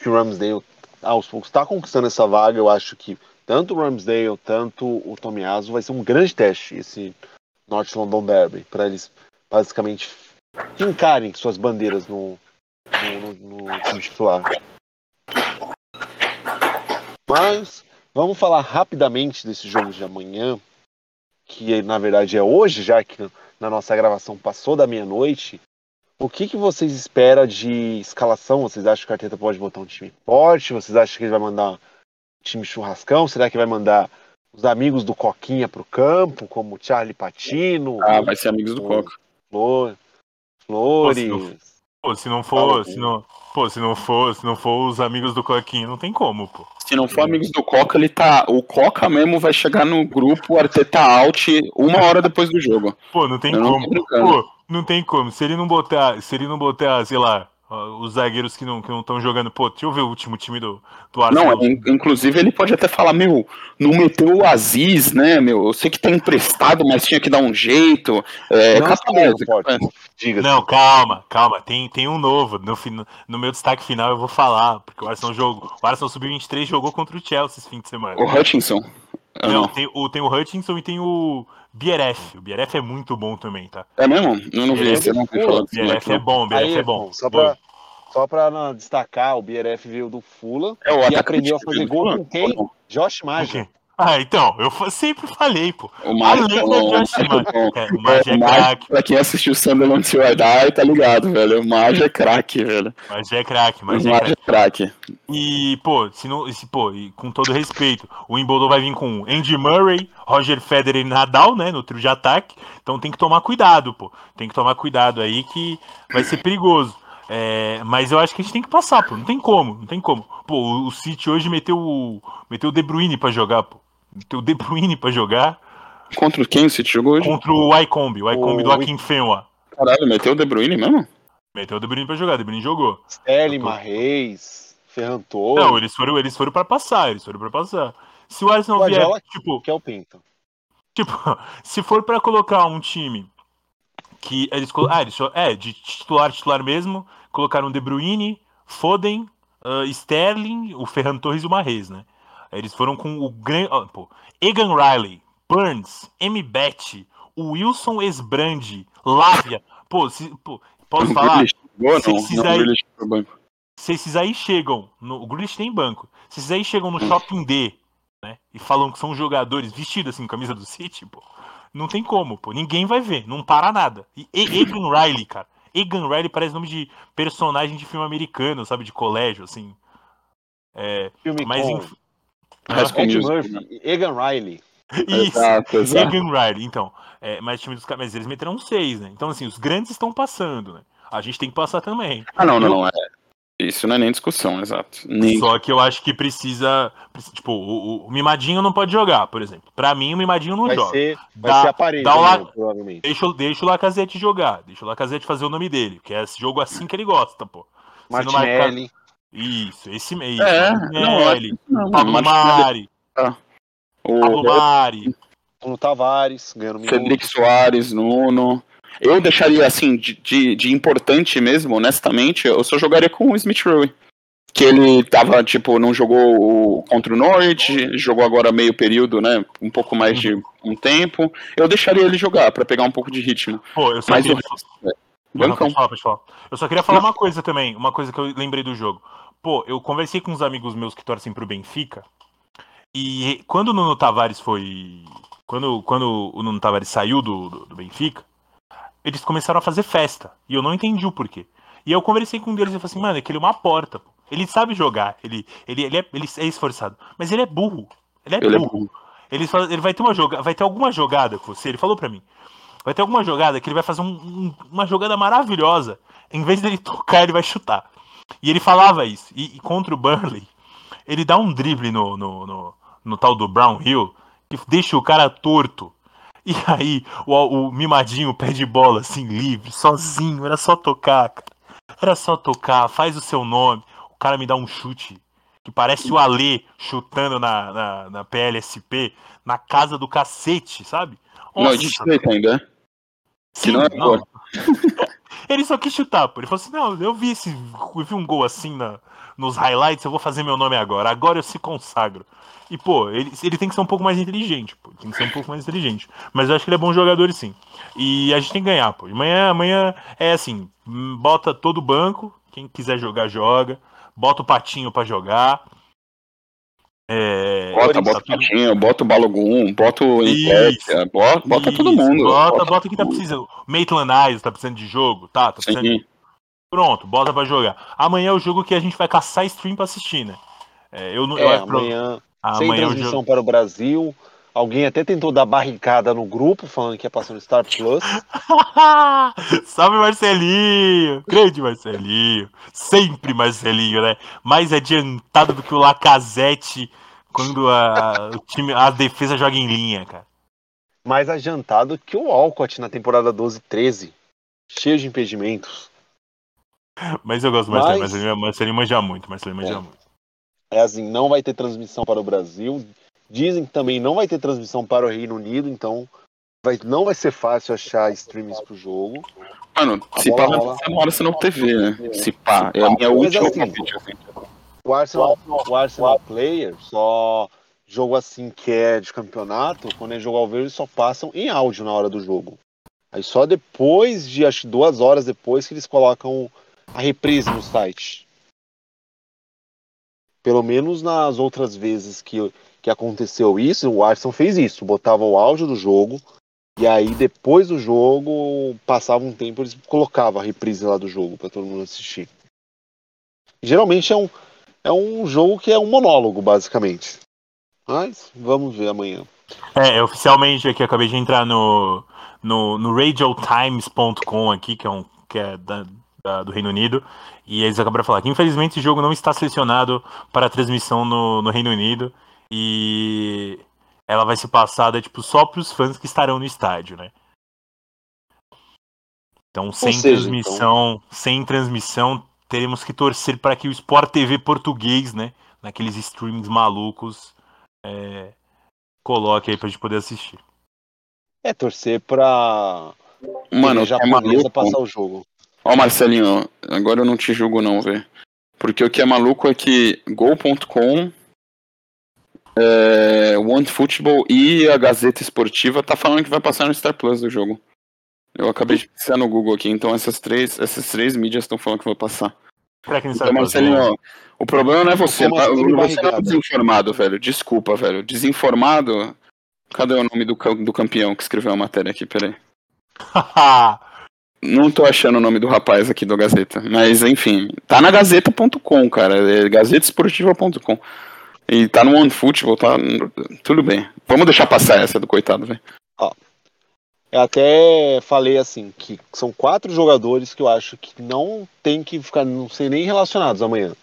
que o Ramsdale aos poucos está conquistando essa vaga. Eu acho que tanto o Ramsdale, tanto o Tomiaso vai ser um grande teste esse North London Derby, para eles basicamente que encarem suas bandeiras no, no, no, no time titular. Mas vamos falar rapidamente desse jogo de amanhã, que na verdade é hoje, já que na nossa gravação passou da meia-noite. O que, que vocês esperam de escalação? Vocês acham que o Arteta pode botar um time forte? Vocês acham que ele vai mandar time churrascão? Será que vai mandar os amigos do Coquinha pro campo, como Charlie Patino? Ah, vai ser amigos do Coca. Flor, Flores. Pô, se não for, se não, pô, se não for, se não for os amigos do Coquinha, não tem como, pô. Se não for amigos do Coca, ele tá. O Coca mesmo vai chegar no grupo Arteta out uma hora depois do jogo. Pô, não tem Eu não como. brincando. Pô, não tem como. Se ele não botar, se ele não botar, sei lá, os zagueiros que não que não estão jogando, pô, deixa eu ver o último time do, do Arsenal. Não, in- inclusive ele pode até falar, meu, não meteu o Aziz, né, meu? Eu sei que tá emprestado, mas tinha que dar um jeito. É, Não capaz. Diga-se. Não, calma, calma. Tem, tem um novo. No, no meu destaque final eu vou falar, porque o Arsenal jogou. O Arsenal Sub-23 jogou contra o Chelsea esse fim de semana. O Hutchinson. Ah, Não, não. tem o, tem o Hutchinson e tem o Bieref. O Bieref é muito bom também, tá? É mesmo? Eu não vi esse, eu não vi falar bom. desse Bieref é bom, o Bieref é bom. Só pra, só pra não destacar, o BRF veio do Fula É o e atacante aprendeu a fazer gol com quem? Josh O Maja. quê? Ah, então, eu sempre falei, pô. O Maja, Além *laughs* o- do Josh Maja. É, o Maja é Maja, craque, pra quem assistiu Sunderland Till I Die, tá ligado, velho. O Maja é craque, velho. mas é craque, mas é craque. é craque. E, pô, se não, se, pô, e com todo respeito, o Wimbledon vai vir com Andy Murray, Roger Federer e Nadal, né, no trio de ataque. Então tem que tomar cuidado, pô. Tem que tomar cuidado aí que vai ser perigoso. É, mas eu acho que a gente tem que passar, pô. Não tem como, não tem como. Pô, o, o City hoje meteu o, meteu o De Bruyne pra jogar, pô. Meteu o De Bruyne pra jogar Contra quem o City jogou hoje? contra o Wycombe, o Wycombe O- do Akinfenwa. Caralho, meteu o De Bruyne mesmo? Meteu o De Bruyne pra jogar, o De Bruyne jogou. Sterling, tô- Marreis, Ferran Torres, Não, eles foram, eles foram pra passar, eles foram pra passar. Se o Arsenal O vier, tipo, que é o Pinto. Tipo, *laughs* se for pra colocar um time que eles ah, eles é de titular titular mesmo, colocaram De Bruyne, Foden, ah, Sterling, o Ferran Torres e o Marrez, né? Eles foram com o grande, pô, Egan Riley, Burns, M. Bet, Wilson Esbrandi, Lávia. Pô, se, pô, posso falar? Grealish jogou, Se não? esses Não, o aí-. Se esses aí chegam, no, o Grealish tem banco, se esses aí chegam no Shopping D, né, e falam que são jogadores vestidos assim, com camisa do City, pô, não tem como, pô, ninguém vai ver, não para nada. E Egan Riley, cara, Egan Riley parece nome de personagem de filme americano, sabe, de colégio, assim. É, Filme mas enfim. High School Ed Murphy? Egan Riley. Isso, Exato, exato. Egan Riley, então. É, mas, time dos, mas eles meteram seis, né? Então, assim, os grandes estão passando, né? A gente tem que passar também. Ah, não, não, Eu- não. É. Isso não é nem discussão, exato. Nem... Só que eu acho que precisa. precisa- Tipo, o, o- o Mimadinho não pode jogar, por exemplo. Pra mim, o Mimadinho não Vai joga. ser, vai Dá- ser aparelho, dá o la- né, provavelmente. Deixa, o- deixa o Lacazette jogar. Deixa o Lacazette fazer o nome dele. Que é esse jogo assim que ele gosta, pô. Se não marcar- Martinelli. Isso, esse meio. É, Martinelli, não, Pablo Martinelli- Mari. Pablo O Mari. Bruno Tavares, ganhando minutos. Cedric Soares, Nuno. Eu deixaria, assim, de, de, de importante mesmo, honestamente, eu só jogaria com o Smith Rowe. Que ele tava, tipo, não jogou o- contra o Norwich, jogou agora meio período, né? Um pouco mais de um tempo. Eu deixaria ele jogar pra pegar um pouco de ritmo. Pô, eu só Mas queria. o Não, Bancão. pode falar, pode falar. Eu só queria falar uma coisa também, uma coisa que eu lembrei do jogo. Pô, eu conversei com uns amigos meus que torcem pro Benfica, e quando o Nuno Tavares foi. Quando, quando o Nuno Tavares saiu do, do, do Benfica, eles começaram a fazer festa. E eu não entendi o porquê. E eu conversei com um deles e falei assim, mano, é que ele é uma porta. Pô. Ele sabe jogar, ele, ele, ele, é, ele é esforçado, mas ele é burro. Ele é Ele é burro. burro. Ele, fala- ele vai ter uma jogada, vai ter alguma jogada com você, ele falou pra mim. Vai ter alguma jogada que ele vai fazer um- um- uma jogada maravilhosa. Em vez dele *laughs* tocar, ele vai chutar. E ele falava isso. E, e contra o Burnley, ele dá um drible no, no, no, no tal do Brown Hill que deixa o cara torto. E aí o, o mimadinho pede bola assim, livre, sozinho. Era só tocar, cara. Era só tocar, faz o seu nome. O cara me dá um chute que parece o Alê chutando na, na, na PLSP, na casa do cacete, sabe? Não, de direito ainda? Sim, não é não. gol. *laughs* Ele só quis chutar, pô. Ele falou assim: não, eu vi esse. Eu vi um gol assim na, nos highlights, eu vou fazer meu nome agora. Agora eu se consagro. E, pô, ele, ele tem que ser um pouco mais inteligente, pô. Tem que ser um pouco mais inteligente. Mas eu acho que ele é bom jogador, sim. E a gente tem que ganhar, pô. Amanhã, amanhã é assim: hum, bota todo o banco. Quem quiser jogar, joga. Bota o patinho pra jogar. É, Bota, bota o Patinho, bota o Balogun, bota o Isso. Nketiah, bota, bota todo Isso, mundo. Bota, bota todo quem tá precisando. Maitland Eyes tá precisando de jogo, tá? Tá precisando Sim. Pronto, bota pra jogar. Amanhã é o jogo que a gente vai caçar stream pra assistir, né? É, eu, não- eu É, pro- amanhã, sem Amanhã o transmissão jogo. para o Brasil. Alguém até tentou dar barricada no grupo, falando que ia passar no Star Plus. *laughs* Salve Marcelinho! Grande Marcelinho! Sempre Marcelinho, né? Mais adiantado do que o Lacazette quando a, o time, a defesa joga em linha, cara. Mais adiantado que o Alcott na temporada 12-13. Cheio de impedimentos. Mas eu gosto do Mas- Marcelinho. Marcelinho, Marcelinho manja muito, Marcelinho manja É. muito. É assim, não vai ter transmissão para o Brasil. Dizem que também não vai ter transmissão para o Reino Unido, então vai, não vai ser fácil achar streams pro jogo. Mano, se pá, rola. passar no Arsenal TV, né? Se pá, é a minha Mas última assim, assim. O Arsenal, o Arsenal Player só jogo assim que é de campeonato, quando é jogo ao vivo, eles só passam em áudio na hora do jogo. Aí só depois de acho que duas horas depois que eles colocam a reprise no site. Pelo menos nas outras vezes que, que aconteceu isso, o Arsenal fez isso, botava o áudio do jogo e aí depois do jogo passava um tempo eles colocavam a reprise lá do jogo para todo mundo assistir. Geralmente é um é um jogo que é um monólogo, basicamente. Mas vamos ver amanhã. É, oficialmente aqui, acabei de entrar no, no, no radiotimes.com aqui, que é, um, que é da, da- do Reino Unido, e eles acabaram de falar que infelizmente esse jogo não está selecionado para transmissão no, no Reino Unido, e ela vai ser passada tipo, só para os fãs que estarão no estádio, né? Então, sem seja, transmissão, sem transmissão, teremos que torcer para que o Sport TV português, né, naqueles streams malucos, é, coloque aí pra gente poder assistir. É torcer pra Mano, TV é maluco. passar o jogo. Ó, Marcelinho, agora eu não te julgo não, velho. Porque o que é maluco é que Gol.com, é, OneFootball e a Gazeta Esportiva tá falando que vai passar no Star Plus do jogo. Eu acabei de pesquisar no Google aqui, então essas três, essas três mídias estão falando que vai passar. Será que não Então, sabe Marcelinho, ó, o problema não é você, Como assim, tá- você não é barrigada? desinformado, velho. Desculpa, velho. Desinformado. Cadê o nome do, do campeão que escreveu a matéria aqui? Peraí. *laughs* Não tô achando o nome do rapaz aqui do Gazeta. Mas, enfim, tá na Gazeta.com, cara. É gazetesportiva.com. E tá no OneFootball, tá. Tudo bem. Vamos deixar passar essa do coitado, velho. Eu até falei assim que são quatro jogadores que eu acho que não tem que ficar, não ser nem relacionados amanhã.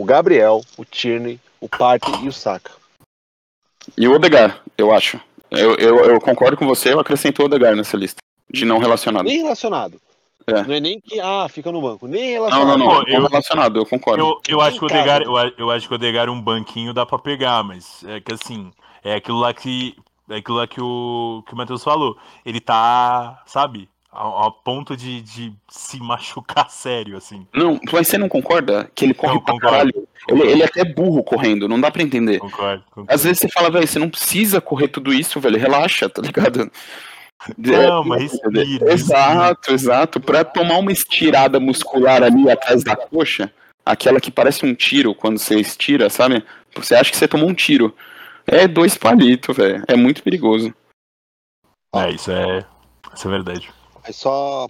O Gabriel, o Tierney, o Partey e o Saka. E o Odegar, eu acho. Eu, eu, eu concordo com você, eu acrescento o Odegar nessa lista. De não relacionado. Nem relacionado. É. Não é nem que ah fica no banco, nem Não, relacionado. não, não. Pô, eu- Não relacionado, eu concordo. Eu, eu acho que o. Odegar, eu, eu acho que o Odegar um banquinho dá pra pegar, mas é que assim, é aquilo lá que é aquilo lá que o que o Matheus falou. Ele tá, sabe, a, a ponto de, de se machucar *laughs* sério assim. Não, mas você não concorda que ele corre Não, pra concordo. caralho? Ele, ele é até burro correndo, não dá pra entender. Concordo. concordo. Às vezes você fala, velho, você não precisa correr tudo isso, velho, relaxa, tá ligado? Não, mas respira, Exato, exato. Pra tomar uma estirada muscular ali atrás da coxa, aquela que parece um tiro quando você estira, sabe? Você acha que você tomou um tiro. É dois palitos, velho. É muito perigoso. É, isso é, isso é verdade. É só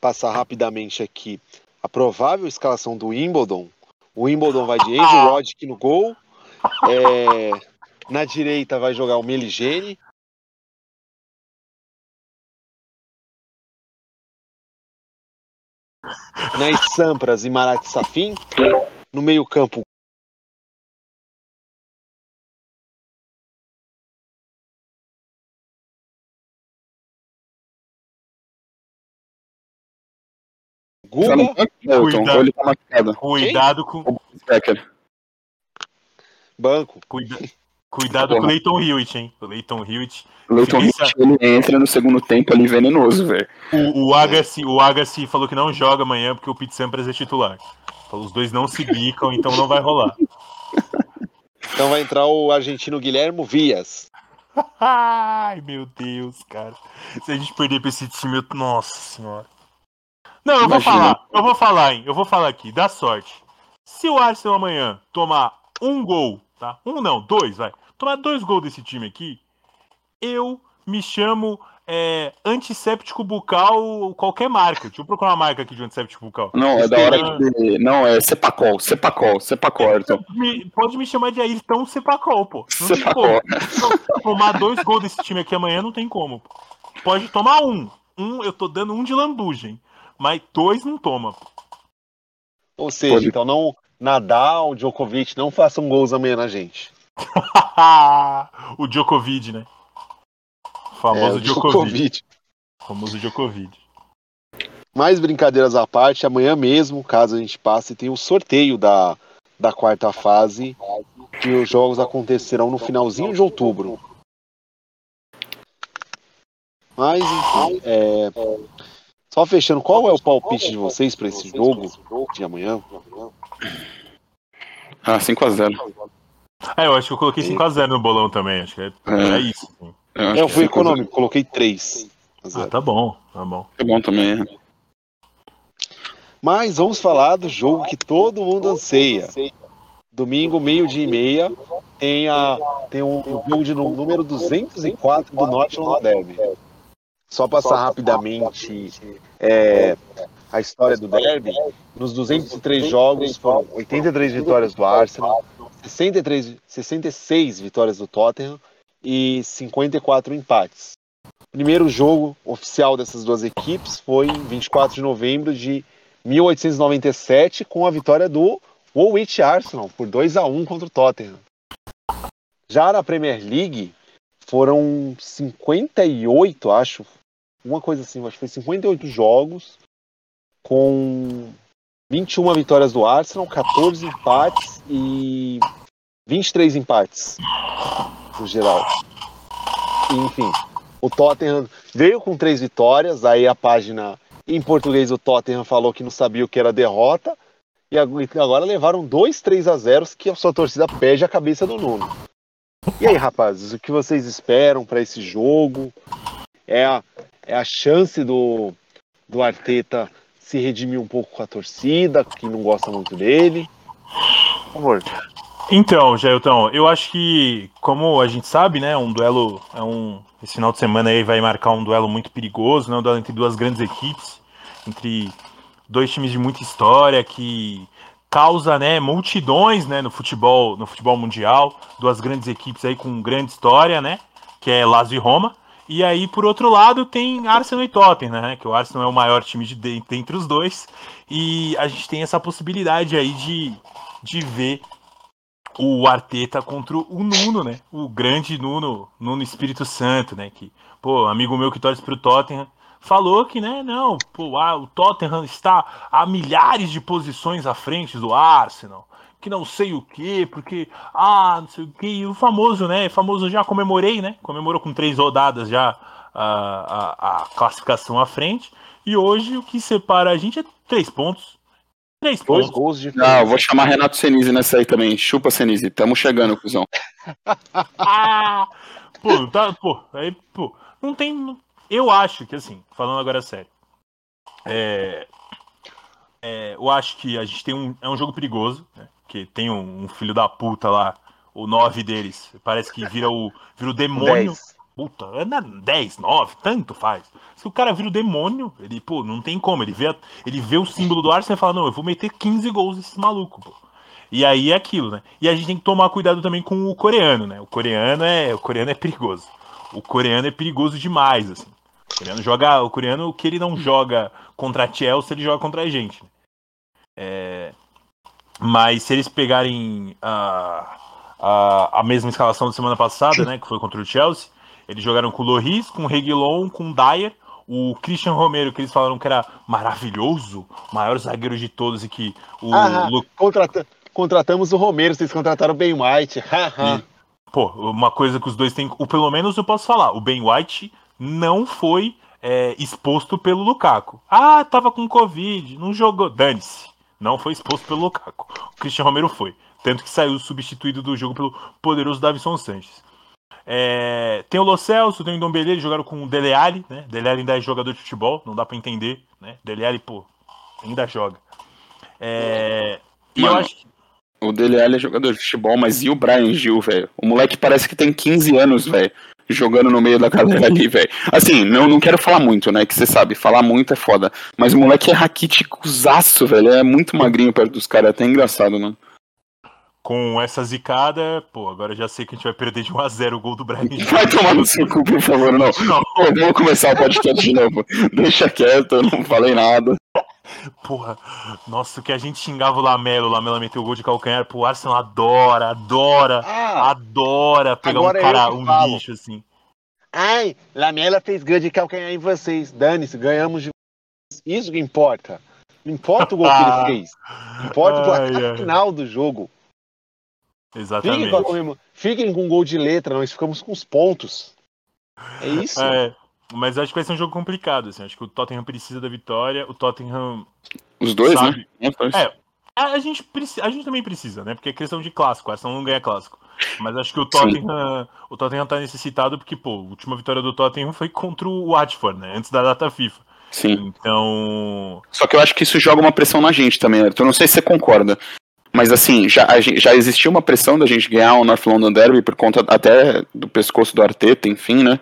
passar rapidamente aqui a provável escalação do Wimbledon. O Wimbledon vai de Andrew *laughs* Roddick no gol. É, na direita vai jogar o Meligene. Nas Sampras e Marat Safin. No meio campo, Tá Elton, Cuidado. ele tá machucado? Cuidado com O Becker. banco. cuida, cuidado com o Porra. Leighton Hewitt, hein? O Leighton Hewitt. O Leighton Hewitt, ele entra no segundo tempo ali venenoso, velho. O, o Agassi, o Agassi falou que não joga amanhã porque o Pete Sampras é titular. Falou, os dois não se bicam, então não vai rolar. Então vai entrar o argentino Guilhermo Vias. *laughs* Ai, meu Deus, cara. Se a gente perder pra esse time, eu... nossa senhora. Não, eu vou Imagina. falar, eu vou falar, hein? Eu vou falar aqui, dá sorte. Se o Arsenal amanhã tomar um gol, tá? Um não, dois, vai. Tomar dois gols desse time aqui, eu me chamo é, antisséptico bucal, qualquer marca. Deixa eu procurar uma marca aqui de antisséptico bucal. Não, é da hora que. Não, é Cepacol, Cepacol, Cepacol, Ayrton. Me- Pode me chamar de Ayrton Cepacol, pô. Não tem Cepacol. Tomar dois gols desse time aqui amanhã não tem como. pô. Pode tomar um. Um, eu tô dando um de lambugem. Mas dois não toma. Ou seja, Pode. então não. Nadal, Djokovic, não façam gols amanhã na gente. *laughs* o Djokovic, né? O famoso É, o Djokovic. Djokovic. O famoso Djokovic. Mais brincadeiras à parte, amanhã mesmo, caso a gente passe, tem o sorteio da, da quarta fase, que os jogos acontecerão no finalzinho de outubro. Mas, enfim, é, só fechando, qual é o palpite de vocês para esse jogo de amanhã? Ah, 5x0. É, eu acho que eu coloquei 5x0 no bolão também. Acho que é, é isso. sim. Eu fui econômico, coloquei 3 a Ah, 0. tá bom, tá bom. É bom também. é. Mas vamos falar do jogo que todo mundo anseia. Domingo, meio-dia e meia, tem, a, tem um, um jogo de nú- número 204 do Nottingham Derby. Só passar rapidamente é, a história do Derby. Nos 203 jogos, foram 83 vitórias do Arsenal, 63, 66 vitórias do Tottenham e 54 empates. Primeiro jogo oficial dessas duas equipes foi em 24 de novembro de 1897 com a vitória do Woolwich Arsenal por 2 a 1 contra o Tottenham. Já na Premier League foram 58, acho, uma coisa assim, acho que foi 58 jogos com 21 vitórias do Arsenal, 14 empates e 23 empates no geral. Enfim, o Tottenham veio com três vitórias, aí a página em português o Tottenham falou que não sabia o que era derrota. E ag- agora levaram dois 3 a 0 que a sua torcida pede a cabeça do Nuno. E aí, rapazes, o que vocês esperam para esse jogo? É a, é a chance do, do Arteta se redimir um pouco com a torcida, que não gosta muito dele? Por favor. Então, Jailton, eu acho que, como a gente sabe, né, um duelo é um. Esse final de semana aí vai marcar um duelo muito perigoso, né? Um duelo entre duas grandes equipes, entre dois times de muita história que causa, né, multidões, né, no futebol, no futebol mundial, duas grandes equipes aí com grande história, né, que é Lazio e Roma. E aí, por outro lado, tem Arsenal e Tottenham, né, que o Arsenal é o maior time de de- dentre os dois, e a gente tem essa possibilidade aí de, de ver o Arteta contra o Nuno, né? O grande Nuno, Nuno Espírito Santo, né? Que, pô, amigo meu que torce pro Tottenham, falou que, né, não, pô, ah, o Tottenham está a milhares de posições à frente do Arsenal, que não sei o que, porque, ah, não sei o que, o famoso, né, famoso já comemorei, né, comemorou com três rodadas já a, a, a classificação à frente, e hoje o que separa a gente é três pontos, três Dois pontos. gols de Não, eu vou chamar Renato Senise nessa aí também. Chupa, Senise. Tamo chegando, cuzão. *laughs* Ah! Pô, tá, pô, aí, pô, não tem. Eu acho que, assim, falando agora sério, é, é, eu acho que a gente tem um. É um jogo perigoso, né? Que tem um, um filho da puta lá, o 9 deles, parece que vira o, vira o demônio. 10. Puta, é na 10, 9, tanto faz. Se o cara vira o demônio, ele, pô, não tem como. Ele vê, ele vê o símbolo do Arsenal e fala, não, eu vou meter 15 gols nesses malucos, pô. E aí é aquilo, né? E a gente tem que tomar cuidado também com o coreano, né? O coreano é, o coreano é perigoso. O coreano é perigoso demais, assim. O coreano joga, o coreano que ele não joga contra a Chelsea, ele joga contra a gente. né? É, mas se eles pegarem a, a, a mesma escalação da semana passada, né, que foi contra o Chelsea, eles jogaram com o Loris, com o Reguilon, com o Dyer, o Christian Romero, que eles falaram que era maravilhoso, o maior zagueiro de todos e que o Ah, Lu- contrata- contratamos o Romero, vocês contrataram o Ben White. haha. *laughs* Pô, uma coisa que os dois têm. O, pelo menos eu posso falar, o Ben White não foi é, exposto pelo Lukaku. Ah, tava com Covid, não jogou. Dane-se. Não foi exposto pelo Lukaku. O Christian Romero foi. Tanto que saiu substituído do jogo pelo poderoso Davison Sanches. É, tem o Lo Celso, tem o Ndombele, eles jogaram com o Dele Alli, né? Dele Alli ainda é jogador de futebol, não dá pra entender, né? Dele Alli, pô, ainda joga. É, e eu Mano, acho que O Dele Alli é jogador de futebol, mas e o Brian Gil, velho? O moleque parece que tem 15 anos, velho. Jogando no meio da galera ali, velho. Assim, não, não quero falar muito, né? Que você sabe, falar muito é foda. Mas o moleque é raquíticozaço, velho. É muito magrinho perto dos caras, é até engraçado, né? Com essa zicada, pô, agora já sei que a gente vai perder de 1x0 o gol do Brian. *laughs* Vai tomar no seu cu, por favor, não. não. Pô, vamos começar o podcast de novo. Deixa quieto, eu não falei nada. Porra, nossa, que a gente xingava o Lamelo, o Lamelo meteu o gol de calcanhar, pô, o Arsenal adora, adora, ah, adora pegar um cara, um falo. bicho assim. Ai, Lamela fez gol de calcanhar em vocês. Dane-se, ganhamos de Isso que importa. Não importa o gol que ele fez. Importa o placar final do jogo. Exatamente. Fiquem com, fiquem com um gol de letra, nós ficamos com os pontos. É isso. É, mas acho que vai ser um jogo complicado. Assim. Acho que o Tottenham precisa da vitória. O Tottenham. Os dois, sabe... né? É, a gente, a gente também precisa, né? Porque é questão de clássico, a Arsenal não ganha clássico. Mas acho que o Tottenham, o Tottenham tá necessitado porque, pô, a última vitória do Tottenham foi contra o Watford, né? Antes da data FIFA. Sim. Então. Só que eu acho que isso joga uma pressão na gente também, Arthur. Não sei se você concorda. Mas assim, já, já existiu uma pressão da gente ganhar o North London Derby por conta até do pescoço do Arteta, enfim, né?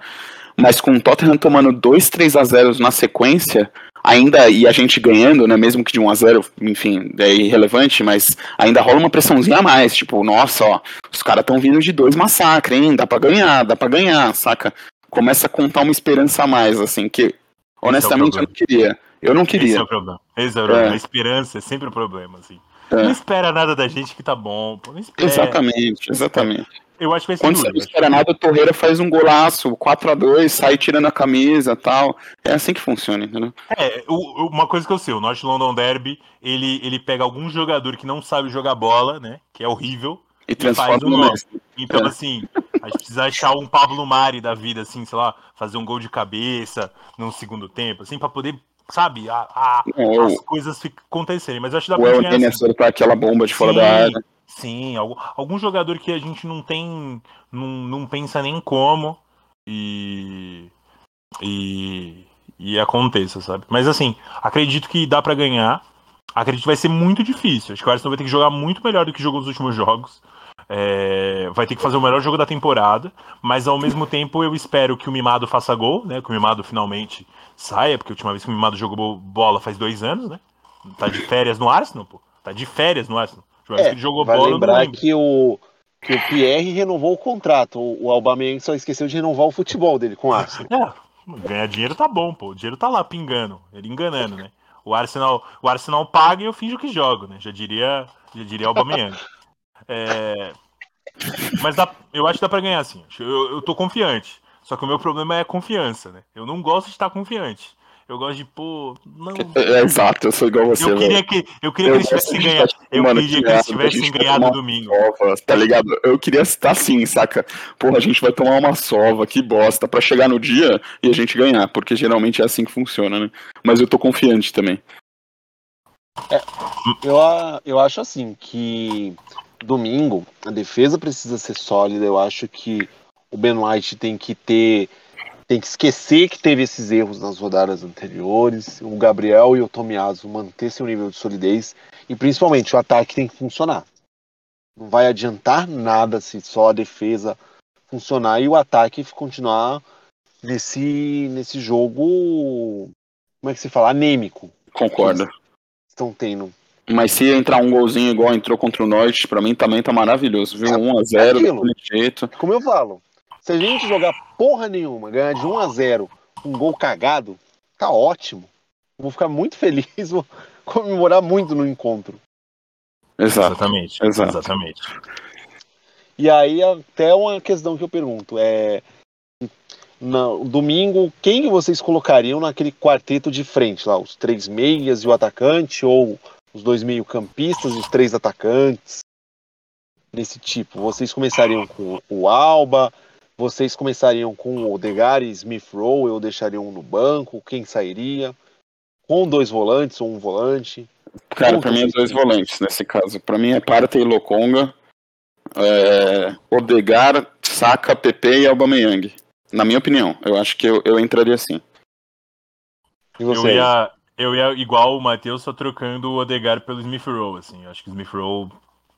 Mas com o Tottenham tomando 2, 3 a 0 na sequência, ainda e a gente ganhando, né, mesmo que de 1 a 0, enfim, é irrelevante, mas ainda rola uma pressãozinha a mais, tipo, nossa, ó, os caras estão vindo de dois massacres, hein? Dá para ganhar, dá para ganhar, saca? Começa a contar uma esperança a mais, assim, que honestamente é eu não queria. Eu não queria. Esse é o problema. Esse é o problema. É. A esperança é sempre o problema, assim. É. Não espera nada da gente que tá bom. Pô, exatamente, exatamente. Eu acho que Quando duro, você não espera nada, o Torreira faz um golaço, 4x2, sai tirando a camisa tal. É assim que funciona, entendeu? É, o, uma coisa que eu sei, o North London Derby, ele, ele pega algum jogador que não sabe jogar bola, né? Que é horrível. E, e transforma no mestre. Então, é. assim, a gente precisa achar um Pablo Mari da vida, assim, sei lá, fazer um gol de cabeça no segundo tempo, assim, para poder sabe, a, a não, as coisas acontecerem. Mas acho que dá pra ganhar. Assim. para aquela bomba de fora sim, da área. Sim, algum, algum jogador que a gente não tem, não, não pensa nem como e, e, e aconteça, sabe? Mas assim, acredito que dá para ganhar. Acredito que vai ser muito difícil. Acho que o Arsenal vai ter que jogar muito melhor do que jogou nos últimos jogos. É, vai ter que fazer o melhor jogo da temporada, mas ao mesmo tempo eu espero que o Mimado faça gol, né? Que o Mimado finalmente saia, porque a última vez que o Mimado jogou bola faz dois anos, né? Tá de férias no Arsenal, pô. Tá de férias no Arsenal. É, ele jogou vai bola, lembrar que o, que o Pierre renovou o contrato. O, o Aubameyang só esqueceu de renovar o futebol dele com o Arsenal. É, ganhar dinheiro tá bom, pô. O dinheiro tá lá pingando, ele enganando, né? O Arsenal, o Arsenal paga e eu finjo que jogo, né? Já diria, já diria o Aubameyang. É... Mas dá, eu acho que dá pra ganhar, sim. Eu, eu tô confiante. Só que o meu problema é a confiança, né? Eu não gosto de estar confiante. Eu gosto de, pô, não. É, *laughs* é, exato, eu sou igual você. Eu queria que, eu queria eu que eles tivessem ganhado. Eu mano, queria que eles tivessem ganhado domingo. Sova, tá ligado? Eu queria estar assim, saca? Porra, a gente vai tomar uma sova, que bosta, pra chegar no dia e a gente ganhar, porque geralmente é assim que funciona, né? Mas eu tô confiante também. É, eu, eu acho assim que domingo a defesa precisa ser sólida. Eu acho que o Ben White tem que ter. Tem que esquecer que teve esses erros nas rodadas anteriores. O Gabriel e o Tomiaso manter seu nível de solidez. E principalmente o ataque tem que funcionar. Não vai adiantar nada se só a defesa funcionar e o ataque continuar nesse, nesse jogo. Como é que se fala? Anêmico. Concordo. Estão tendo. Mas se entrar um golzinho igual entrou contra o Norte, para mim também tá maravilhoso, viu? 1x0 daquele jeito. Como eu falo, se a gente jogar porra nenhuma, ganhar de 1x0, um gol cagado, tá ótimo. Vou ficar muito feliz, *laughs* vou comemorar muito no encontro. Exatamente. Exato. Exatamente. E aí, até uma questão que eu pergunto: é. No domingo, quem vocês colocariam naquele quarteto de frente lá? Os três meias e o atacante? Ou os dois meio-campistas, os três atacantes, desse tipo. Vocês começariam com o Alba, vocês começariam com o Odegaard e Smith Rowe, ou deixariam um no banco, quem sairia? Com dois volantes ou um volante? Cara, para mim é dois volantes nesse caso. Para mim é Parta e Lokonga, é, Odegaard, Saka, Pepe e Aubameyang. Na minha opinião, eu acho que eu, eu entraria assim. E você? Eu ia, eu ia igual o Matheus, só trocando o Odegar pelo Smith Rowe, assim. Eu acho que o Smith Rowe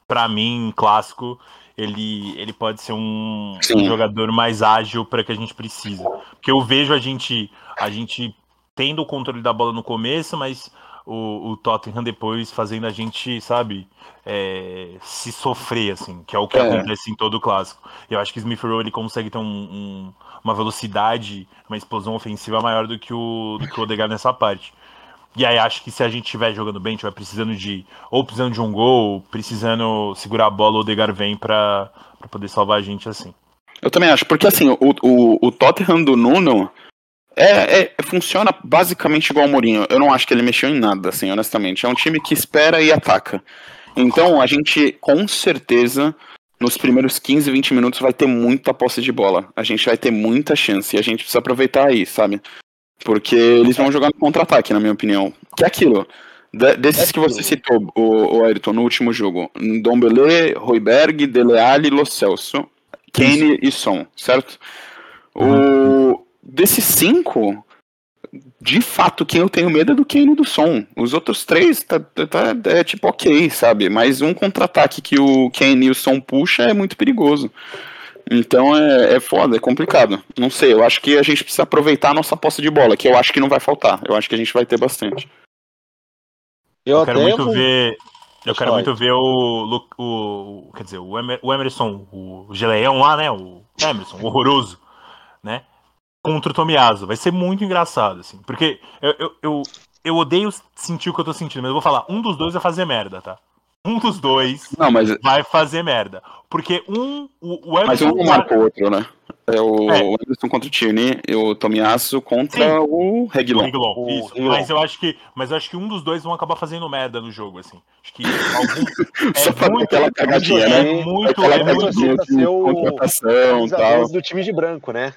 para mim, clássico, ele, ele pode ser um, um jogador mais ágil para que a gente precisa. Porque eu vejo a gente, a gente tendo o controle da bola no começo, mas o, o Tottenham depois fazendo a gente, sabe, é, se sofrer, assim, que é o que É. acontece em todo o clássico. Eu acho que Smith Rowe ele consegue ter um- um- uma velocidade, uma explosão ofensiva maior do que o, do que o Odegaard nessa parte. E aí acho que se a gente estiver jogando bem, estiver precisando de. Ou precisando de um gol, precisando segurar a bola, o Odegaard vem pra, pra poder salvar a gente assim. Eu também acho, porque assim, o, o, o Tottenham do Nuno é, é- funciona basicamente igual o Mourinho. Eu não acho que ele mexeu em nada, assim, honestamente. É um time que espera e ataca. Então a gente, com certeza, nos primeiros 15, 20 minutos vai ter muita posse de bola. A gente vai ter muita chance e a gente precisa aproveitar aí, sabe? Porque eles vão jogar no contra-ataque, na minha opinião. Que é aquilo. De- desses É que você citou, o, o Ayrton, no último jogo. Dombele, Royberg, Dele Alli, Lo Celso. Kane e Son, certo? O, desses cinco, de fato, quem eu tenho medo é do Kane e do Son. Os outros três tá, tá- tá- é tipo ok, sabe? Mas um contra-ataque que o Kane e o Son puxa é muito perigoso. Então é, é foda, é complicado. Não sei, eu acho que a gente precisa aproveitar a nossa posse de bola, que eu acho que não vai faltar. Eu acho que a gente vai ter bastante. Eu, Eu quero muito vou- ver. Eu quero muito ver o, o. Quer dizer, o, Emer, o Emerson, o Geleão lá, né? O Emerson, o horroroso, né? Contra o Tomiaso. Vai ser muito engraçado, assim. Porque eu, eu, eu, eu odeio sentir o que eu tô sentindo, mas eu vou falar, um dos dois vai fazer merda, tá? Um dos dois Não, mas, vai fazer merda. Porque um. O, o mas um não marca o outro, né? É o, É. o Anderson contra o Tierney e o Tomiasso contra Sim. o Reguilon. O. Reguilon. Mas eu acho que, mas eu acho que um dos dois vão acabar fazendo merda no jogo, assim. Acho que algum, *laughs* Só pra ter muito- aquela cagadinha, né? é muito, Aquela é muito pra ser o- contratação tal. Do time de branco, né?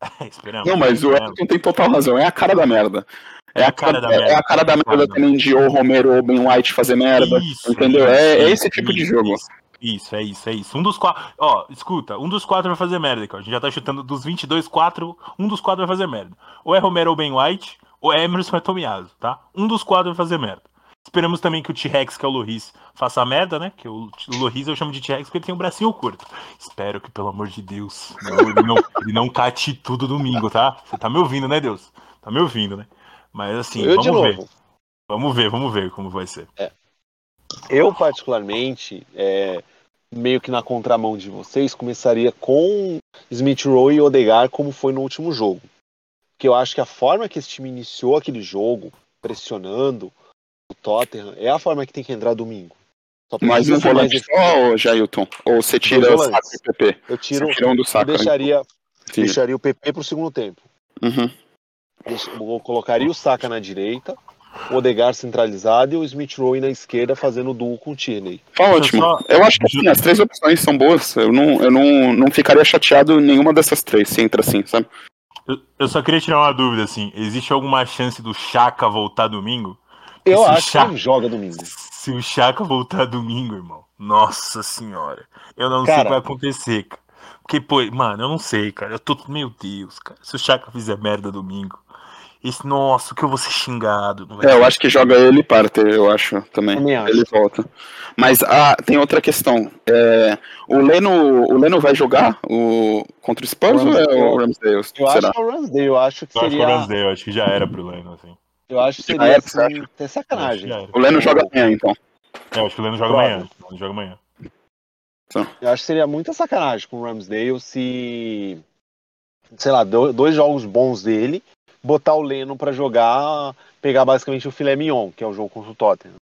*laughs* Esperamos. Não, mas o. Everton tem total razão. É a cara da merda. É a cara, da é merda. a cara da merda também de ou Romero ou Ben White fazer merda. Isso, entendeu? isso, é, é esse tipo de isso, jogo. Isso, é isso, é isso. Um dos quatro. Ó, escuta, um dos quatro vai fazer merda, cara. A gente já tá chutando dos 22, quatro. Um dos quatro vai fazer merda. Ou é Romero ou Ben White, ou é Emerson ou é Tomiaso, tá? Um dos quatro vai fazer merda. Esperamos também que o T-Rex, que é o Loris, faça merda, né? Que o o Loris eu chamo de T-Rex porque ele tem um bracinho curto. Espero que, pelo amor de Deus, não, ele, não, ele não cate tudo domingo, tá? Você tá me ouvindo, né, Deus? Tá me ouvindo, né? Mas assim, eu de vamos ver. novo. Vamos ver, vamos ver como vai ser. Eu, particularmente, é, meio que na contramão de vocês, começaria com Smith Rowe e Odegaard, como foi no último jogo. Porque eu acho que a forma que esse time iniciou aquele jogo, pressionando o Tottenham, é a forma que tem que entrar domingo. Só Mas precisa um mais volante só, Jailton? Ou você tira o saco e o PP? Eu tiro, tira um do eu saco. né? deixaria, deixaria o PP pro segundo tempo. Uhum. Eu colocaria o Saka na direita, o Odegaard centralizado e o Smith Rowe na esquerda fazendo o duo com o Tierney. Tá eu ótimo. Eu acho que assim, as três opções são boas. Eu não, eu não, não ficaria chateado em nenhuma dessas três, se entra assim, sabe? Eu, eu só queria tirar uma dúvida, assim. Existe alguma chance do Chaka voltar domingo? Eu acho que Chaka- ele joga domingo. Se o Chaka voltar domingo, irmão. Nossa senhora. Eu não sei o Cara. que vai acontecer, cara. Porque, pô, mano, eu não sei, cara. Eu tô. Meu Deus, cara. Se o Chaka fizer merda domingo. Esse, nossa, o que eu vou ser xingado. Não vai É, eu acho que joga ele e Parter, eu acho também. Acho. Ele volta. Mas ah, tem outra questão. É, o, Leno, o Leno vai jogar o, contra o Spurs ou é o Ramsdale? Eu Será? acho que é o Ramsdale, eu acho que Eu acho que é o seria. Ramsdale, eu acho que já era pro Leno, assim. Eu acho que Já seria é, você assim, até sacanagem. Eu. O Leno joga amanhã, então. É, eu acho que o Leno joga amanhã. O Leno joga amanhã. Eu acho que seria muita sacanagem com o Ramsdale se. Sei lá, do- dois jogos bons dele, botar o Leno pra jogar, pegar basicamente o filé mignon, que é o jogo contra o Tottenham.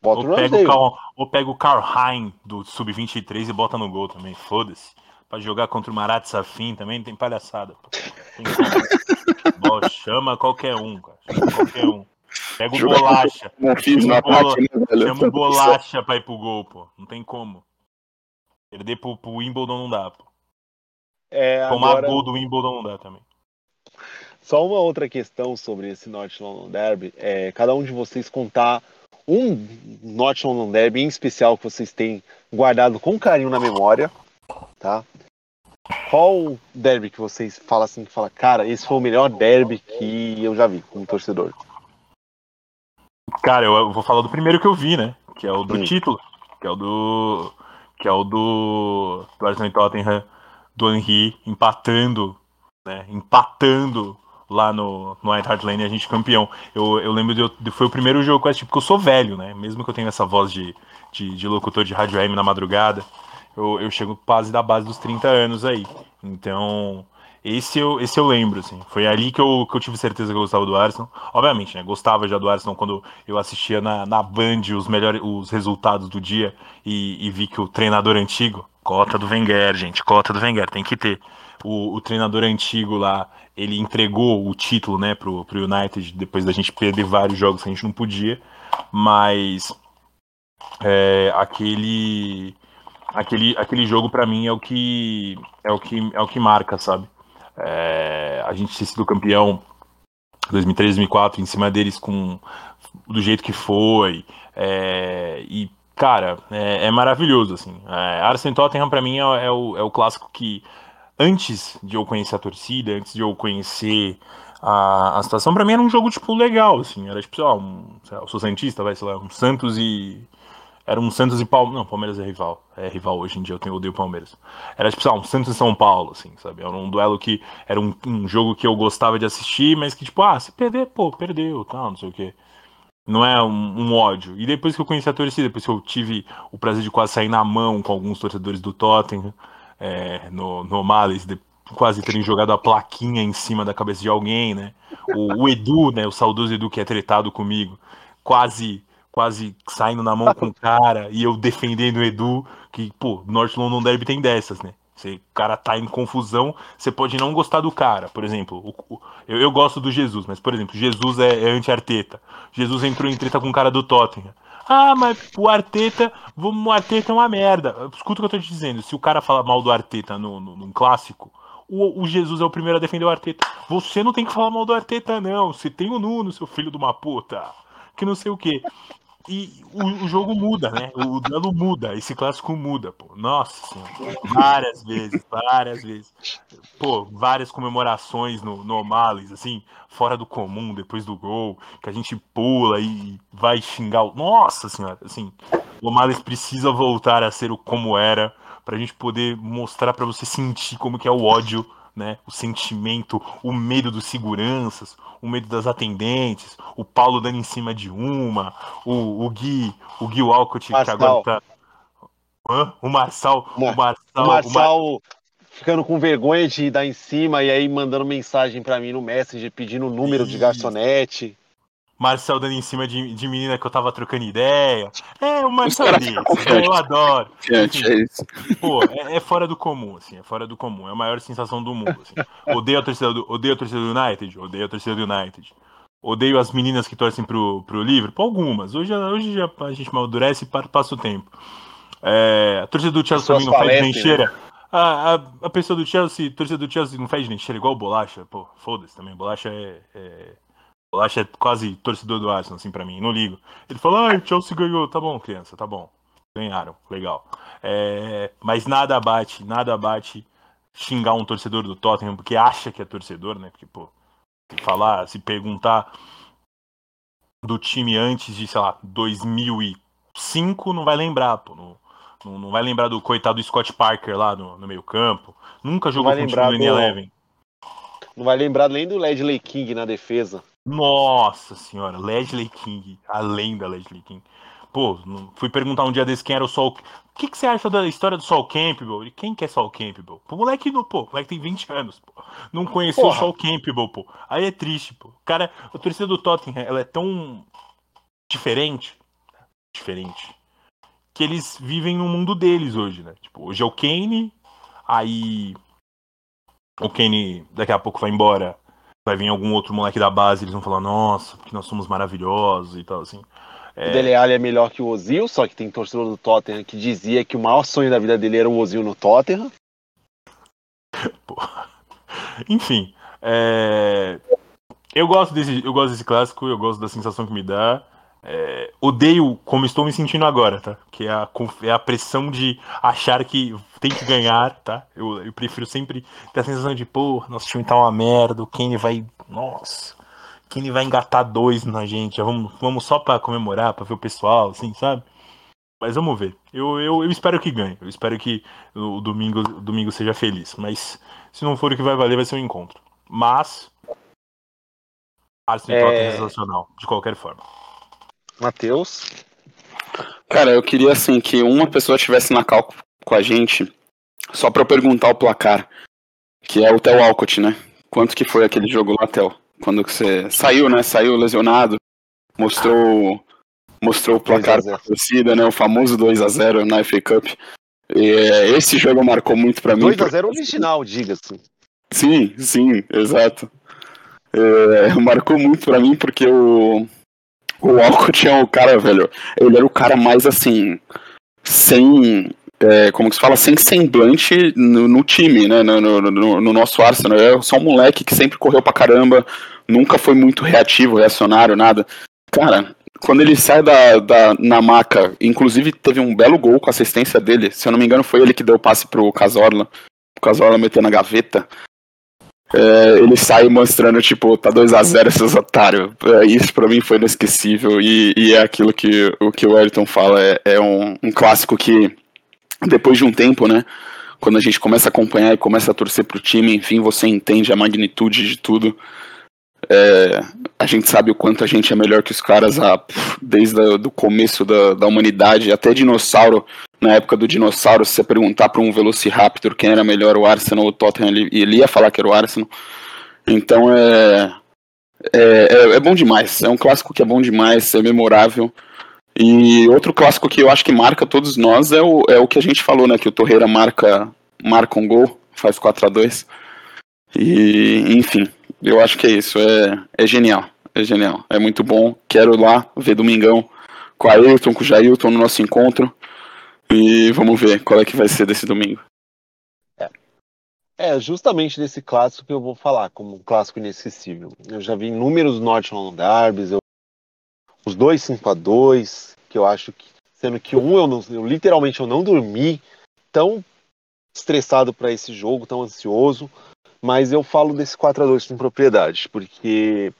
Bota o Ou pega o. Carl, ou pega o Karl Hein do Sub-23 e bota no gol também, foda-se. Pra jogar contra o Marat Safin também tem palhaçada. Pô. Tem. *laughs* Bom, chama qualquer um, cara. Chama qualquer um. Pega o bolacha. Não fiz o bola- ataque, né, velho? Chama o *laughs* bolacha pra ir pro gol, pô. Não tem como. Perder pro, pro Wimbledon não dá, pô. É, Tomar agora, gol do Wimbledon não dá também. Só uma outra questão sobre esse North London Derby. É, cada um de vocês contar um North London Derby em especial que vocês têm guardado com carinho na memória, tá? Qual derby que vocês falam assim, que fala, cara, esse foi o melhor derby que eu já vi como torcedor? Cara, eu, vou falar do primeiro que eu vi, né? Que é o do Hum. título. que é o do que é o do, do Arsenal e Tottenham do Henry empatando, né, empatando lá no, no White Hart Lane a gente campeão. Eu, eu lembro de, de, foi o primeiro jogo eu assisti, porque eu sou velho, né? Mesmo que eu tenha essa voz de, de, de locutor de rádio AM na madrugada, eu, eu chego quase da base dos 30 anos aí. Então, esse eu, esse eu lembro, assim. Foi ali que eu, que eu tive certeza que eu gostava do Arsenal. Obviamente, né? Gostava já do Arsenal quando eu assistia na, na Band os melhores os resultados do dia e, e vi que o treinador antigo, cota do Wenger, gente, cota do Wenger, tem que ter o, o, treinador antigo lá, ele entregou o título, né, pro, pro United, depois da gente perder vários jogos que a gente não podia, mas é, aquele aquele aquele jogo para mim é o que é o que é o que marca, sabe? É, a gente ter sido campeão 2003, 2004 em cima deles com do jeito que foi é, e cara é, é, maravilhoso assim. É, Arsenal Tottenham para mim é, é, o, é o clássico que antes de eu conhecer a torcida, antes de eu conhecer a, a situação, pra mim era um jogo, tipo, legal, assim. Era, tipo, sei lá, um, sei lá, eu sou Santista, vai, sei lá, um Santos e... Era um Santos e Palmeiras. Não, Palmeiras é rival. É rival hoje em dia, eu tenho odeio Palmeiras. Era tipo, um Santos e São Paulo, assim, sabe? Era um duelo que. Era um, um jogo que eu gostava de assistir, mas que, tipo, ah, se perder, pô, perdeu, tal, não sei o quê. Não é um, um, ódio. E depois que eu conheci a torcida, depois que eu tive o prazer de quase sair na mão com alguns torcedores do Tottenham, é, no, no Malice, de quase terem jogado a plaquinha em cima da cabeça de alguém, né? O, o, Edu, né? O saudoso Edu que é tretado comigo, quase quase saindo na mão com o cara e eu defendendo o Edu, que, pô, North London Derby tem dessas, né? Você, o cara tá em confusão, você pode não gostar do cara. Por exemplo, o, o, eu, eu, gosto do Jesus, mas, por exemplo, Jesus é, é anti-arteta. Jesus entrou em treta com o cara do Tottenham. Ah, mas o Arteta, o Arteta é uma merda. Escuta o que eu tô te dizendo. Se o cara fala mal do Arteta no, no, num clássico, o, o, Jesus é o primeiro a defender o Arteta. Você não tem que falar mal do Arteta, não. Você tem o Nuno, seu filho de uma puta. Que não sei o quê. E o, o, jogo muda, né? O duelo muda, esse clássico muda, pô. Nossa senhora. Várias vezes, várias vezes. Pô, várias comemorações no, no Males, assim, fora do comum, depois do gol, que a gente pula e vai xingar o. Nossa senhora, assim, o Males precisa voltar a ser o como era, pra gente poder mostrar para você sentir como que é o ódio né? O sentimento, o medo dos seguranças, o medo das atendentes, o Paulo dando em cima de uma, o, o Gui, o Gui Walcott, que agora tá. Hã? O Marçal, o Marçal, o Marçal o Mar... ficando com vergonha de dar em cima e aí mandando mensagem para mim no Messenger pedindo o número e... de garçonete. Marcel dando em cima de, de menina que eu tava trocando ideia. É, o Marcel desse, eu adoro. Confiante, é isso. Pô, é, é, fora do comum, assim, é fora do comum. É a maior sensação do mundo, assim. Odeio a torcida do, odeio a torcida do United, odeio a torcida do United. Odeio as meninas que torcem pro, pro Liverpool, algumas. Hoje, hoje já a gente amadurece e passa o tempo. É, a torcida do Chelsea também não faz nem cheira. Né? A, a, a, pessoa do Chelsea, a torcida do Chelsea não faz nem cheira igual bolacha. Pô, foda-se também. Bolacha é, é Bolacha é quase torcedor do Arsenal, assim, pra mim, não ligo. Ele falou, ah, o Chelsea ganhou, tá bom, criança, tá bom. Ganharam, legal. É, mas nada bate, nada bate xingar um torcedor do Tottenham porque acha que é torcedor, né? Porque, pô, se falar, se perguntar do time antes de, sei lá, 2005, não vai lembrar, pô. Não, não, não vai lembrar do coitado do Scott Parker lá no, no meio campo. Nunca jogou com o time do Eleven. Não vai lembrar nem do Ledley King na defesa. Nossa senhora, Leslie King, além da Leslie King. Pô, fui perguntar um dia desse quem era o Sol. O que, que você acha da história do Sol Campbell? E quem que é Sol Campbell? O moleque, não, pô, o moleque tem 20 anos, pô. Não conheceu Porra. o Sol Campbell, pô. Aí é triste, pô. Cara, a torcida do Tottenham, ela é tão diferente, diferente, que eles vivem no mundo deles hoje, né? Tipo, hoje é o Kane, aí o Kane daqui a pouco vai embora vai vir algum outro moleque da base, eles vão falar, nossa, porque nós somos maravilhosos e tal, assim. É... O Dele Alli é melhor que o Ozil, só que tem torcedor do Tottenham que dizia que o maior sonho da vida dele era o Ozil no Tottenham. *laughs* Enfim, é... eu gosto desse, eu gosto desse clássico, eu gosto da sensação que me dá. É, odeio como estou me sentindo agora, tá? Que é a, é a pressão de achar que tem que ganhar, tá? Eu, eu prefiro sempre ter a sensação de, pô, nosso time tá uma merda, o Kenny vai. Nossa, o Kenny vai engatar dois na gente. Vamos, vamos só pra comemorar, pra ver o pessoal, assim, sabe? Mas vamos ver. Eu, eu, eu espero que ganhe. Eu espero que o domingo, o domingo seja feliz. Mas se não for o que vai valer, vai ser um encontro. Mas. Arsenal é... é sensacional, de qualquer forma. Matheus? Cara, eu queria assim que uma pessoa estivesse na cal com a gente, só para perguntar o placar, que é o Theo Alcott, né? Quanto que foi aquele jogo lá, Theo? Quando você saiu, né? Saiu lesionado, mostrou mostrou o placar da torcida, né? O famoso 2 a 0 na FA Cup. E, é, esse jogo marcou muito para mim. 2 a 0 original, diga-se. Sim, sim, exato. É, marcou muito para mim porque o o Alcott é o cara, velho. Ele era o cara mais assim sem é, como que se fala, sem semblante no, no time, né? No, no, no, no, nosso Arsenal. É só um moleque que sempre correu pra caramba, nunca foi muito reativo, reacionário, nada. Cara, quando ele sai da, da, na maca, inclusive teve um belo gol com assistência dele. Se eu não me engano, foi ele que deu o passe pro Casorla. O Casorla meteu na gaveta. É, ele sai mostrando, tipo, tá 2x0 esses otários. É, isso para mim foi inesquecível. E, e, é aquilo que o que o Ayrton fala. É, é um, um clássico que, depois de um tempo, né? Quando a gente começa a acompanhar e começa a torcer pro time, enfim, você entende a magnitude de tudo. É, a gente sabe o quanto a gente é melhor que os caras desde o começo da, da humanidade, até dinossauro. Na época do dinossauro, se você perguntar para um Velociraptor quem era melhor, o Arsenal ou o Tottenham, ele, ele ia falar que era o Arsenal. Então é, é, é, é bom demais. É um clássico que é bom demais, é memorável. E outro clássico que eu acho que marca todos nós é o, é o que a gente falou, né? Que o Torreira marca, marca um gol, faz 4 a 2 E, enfim, eu acho que é isso. É, é genial. É genial. É muito bom. Quero lá ver Domingão com a Ayrton, com o Jailton no nosso encontro. E vamos ver qual é que vai ser desse domingo. É. Justamente desse clássico que eu vou falar, como um clássico inesquecível. Eu já vi inúmeros North London Derbys, eu... os dois 5 a 2 que eu acho que, sendo que um eu, não, eu literalmente eu não dormi, tão estressado para esse jogo, tão ansioso. Mas eu falo desse 4 a 2 com propriedade, porque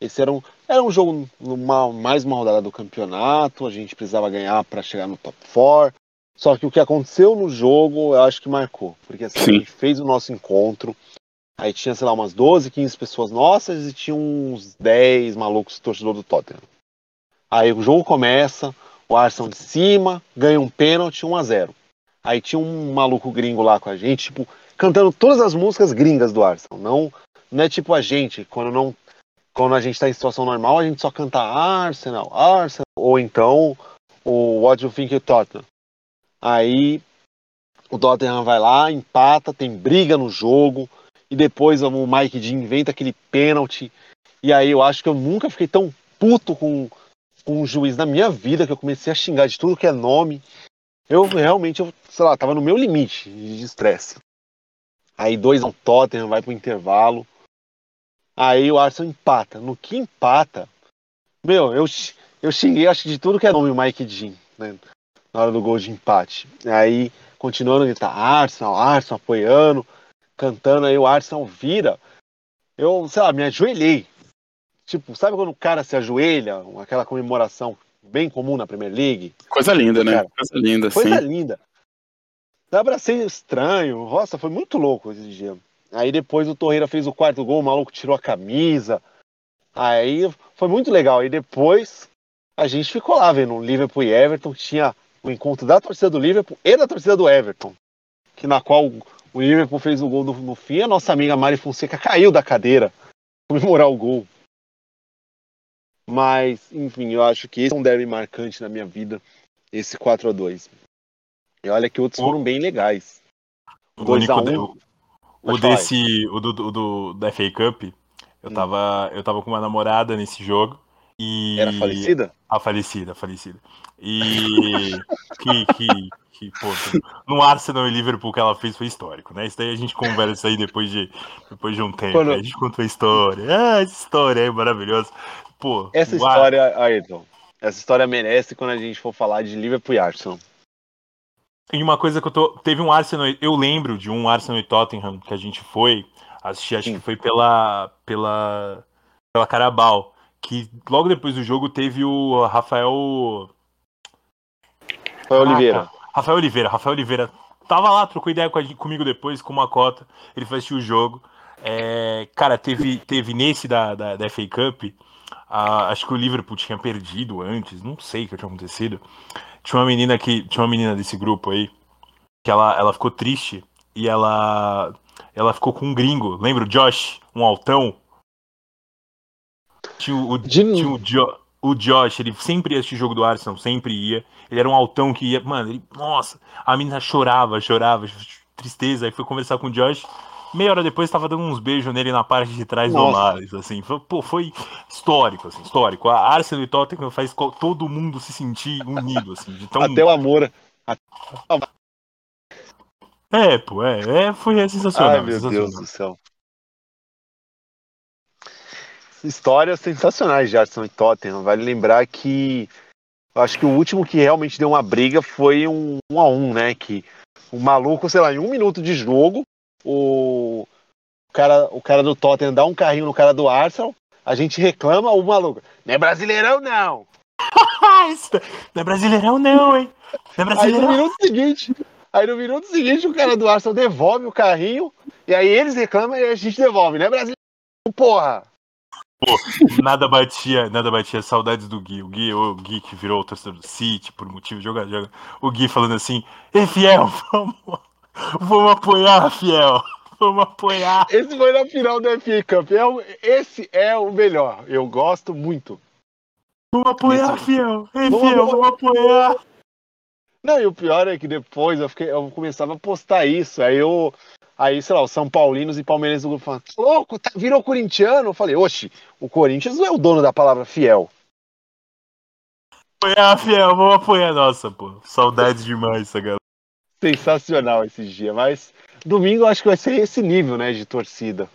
esse era um, era um jogo, numa, mais uma rodada do campeonato, a gente precisava ganhar para chegar no top 4. Só que o que aconteceu no jogo, eu acho que marcou. Porque assim, Sim. a gente fez o nosso encontro, aí tinha, sei lá, umas 12, 15 pessoas nossas e tinha uns 10 malucos torcedor do Tottenham. Aí o jogo começa, o Arsenal de cima, ganha um pênalti 1 a 0 Aí tinha um maluco gringo lá com a gente, tipo, cantando todas as músicas gringas do Arsenal. Não, não é tipo a gente, quando não quando a gente está em situação normal, a gente só canta Arsenal, Arsenal, ou então o What You Think You Tottenham. Aí o Tottenham vai lá, empata, tem briga no jogo, e depois o Mike Dean inventa aquele pênalti. E aí eu acho que eu nunca fiquei tão puto com um juiz na minha vida que eu comecei a xingar de tudo que é nome. Eu realmente, eu, sei lá, tava no meu limite de estresse. Aí dois ao Tottenham, vai pro intervalo. Aí o Arsenal empata. No que empata, meu, eu, eu xinguei acho que de tudo que é nome o Mike Dean, né? Na hora do gol de empate. Aí, continuando a gritar Arsenal, Arsenal, apoiando, cantando, aí o Arsenal vira. Eu, sei lá, me ajoelhei. Tipo, sabe quando o cara se ajoelha, aquela comemoração bem comum na Premier League? Coisa linda, né? Cara, coisa linda, Coisa sim. linda. Abracei estranho. Nossa, foi muito louco esse dia. Aí depois o Torreira fez o quarto gol, o maluco tirou a camisa. Aí foi muito legal. E depois a gente ficou lá vendo o Liverpool e Everton. Tinha o encontro da torcida do Liverpool e da torcida do Everton. Que na qual o Liverpool fez o gol no, no fim. A nossa amiga Mari Fonseca caiu da cadeira comemorar o gol. Mas, enfim, eu acho que esse é um derby marcante na minha vida. Esse 4 a 2 e olha que outros foram bem legais. O, 2 a 1 um, o desse, o do, do, do, da FA Cup, eu, hum. tava, eu tava com uma namorada nesse jogo. E... Era falecida? A falecida, a falecida. E *laughs* que, que, que pô, no Arsenal e Liverpool que ela fez foi histórico, né? Isso daí a gente conversa aí depois de, depois de um tempo. Quando... A gente conta a história. Ah, essa história é maravilhosa. Pô, essa história, Ayrton, essa história merece quando a gente for falar de Liverpool e Arsenal. E uma coisa que eu tô. Teve um Arsenal. Eu lembro de um Arsenal e Tottenham que a gente foi assistir, acho Sim. que foi pela. pela. pela Carabao. Que logo depois do jogo teve o Rafael. Rafael Oliveira. Rafael Oliveira, Rafael Oliveira. Tava lá, trocou ideia com a, comigo depois, com uma cota. Ele foi assistir o jogo. É, cara, teve, teve nesse da, da, da FA Cup. Acho que o Liverpool tinha perdido antes, não sei o que tinha acontecido. Tinha uma menina que. Tinha uma menina desse grupo aí. Que ela, ela ficou triste. E ela. Ela ficou com um gringo. Lembra o Josh? Um altão? Tinha o, De- tinha o, jo, o Josh, ele sempre ia assistir jogo do Arsenal, sempre ia. Ele era um altão que ia. Mano, ele, nossa, a menina chorava, chorava, tristeza. Aí foi conversar com o Josh. Meia hora depois tava dando uns beijos nele na parte de trás do Nossa. Mares, assim. Foi, pô, foi histórico, assim, histórico. A Arsenal e Tottenham faz todo mundo se sentir unido, assim. Tão... Até o amor. É, pô, é, é foi é sensacional. Ai, meu sensacional. Deus do céu. Histórias sensacionais de Arsenal e Tottenham. Vale lembrar que acho que o último que realmente deu uma briga foi um 1 a 1 né? Que o maluco, sei lá, em um minuto de jogo, o cara, o cara do Tottenham dá um carrinho no cara do Arsenal, a gente reclama, o maluco, não é brasileirão não! *laughs* Não é brasileirão, não, hein? Não é Aí no brasileirão. minuto seguinte, aí no minuto seguinte o cara do Arsenal devolve o carrinho, e aí eles reclamam e a gente devolve, né, brasileirão, porra! Nada batia, nada batia saudades do Gui. O Gui, o Gui que virou o torcedor do City por motivo de jogar, joga. O Gui falando assim: Ei, fiel, *laughs* vamos, vamos apoiar, fiel. Vamos apoiar. Esse foi na final do FA Cup. É esse é o melhor. Eu gosto muito. Vamos apoiar, Isso. fiel. Ei, Vamos fiel, vamos apoiar. Não, e o pior é que depois eu, fiquei, eu começava a postar isso. Aí eu. Aí, sei lá, os São Paulinos e Palmeirenses do grupo "Tá louco, tá, virou corintiano. Eu falei, oxe, o Corinthians não é o dono da palavra fiel. Apoiar, fiel, vamos apoiar. Nossa, pô. Saudades demais essa galera. Sensacional esses dias. Mas domingo eu acho que vai ser esse nível, né, de torcida.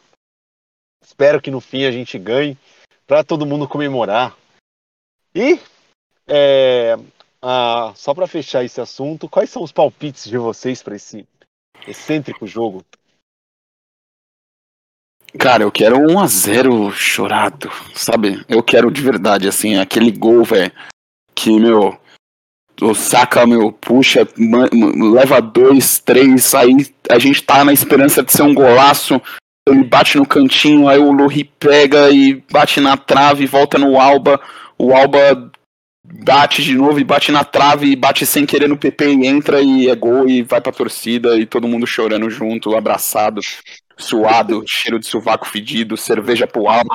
Espero que no fim a gente ganhe pra todo mundo comemorar. E, é, ah, só pra fechar esse assunto, quais são os palpites de vocês pra esse excêntrico jogo? Cara, eu quero um a 0 chorado, sabe? Eu quero de verdade, assim, aquele gol, velho, que, meu, o Saka, meu, puxa, leva dois, três, aí a gente tá na esperança de ser um golaço, ele bate no cantinho, aí o Lurri pega e bate na trave, volta no Alba, o Alba bate de novo e bate na trave e bate sem querer no PP e entra e é gol e vai pra torcida e todo mundo chorando junto, abraçado suado, *laughs* cheiro de sovaco fedido, cerveja pro alto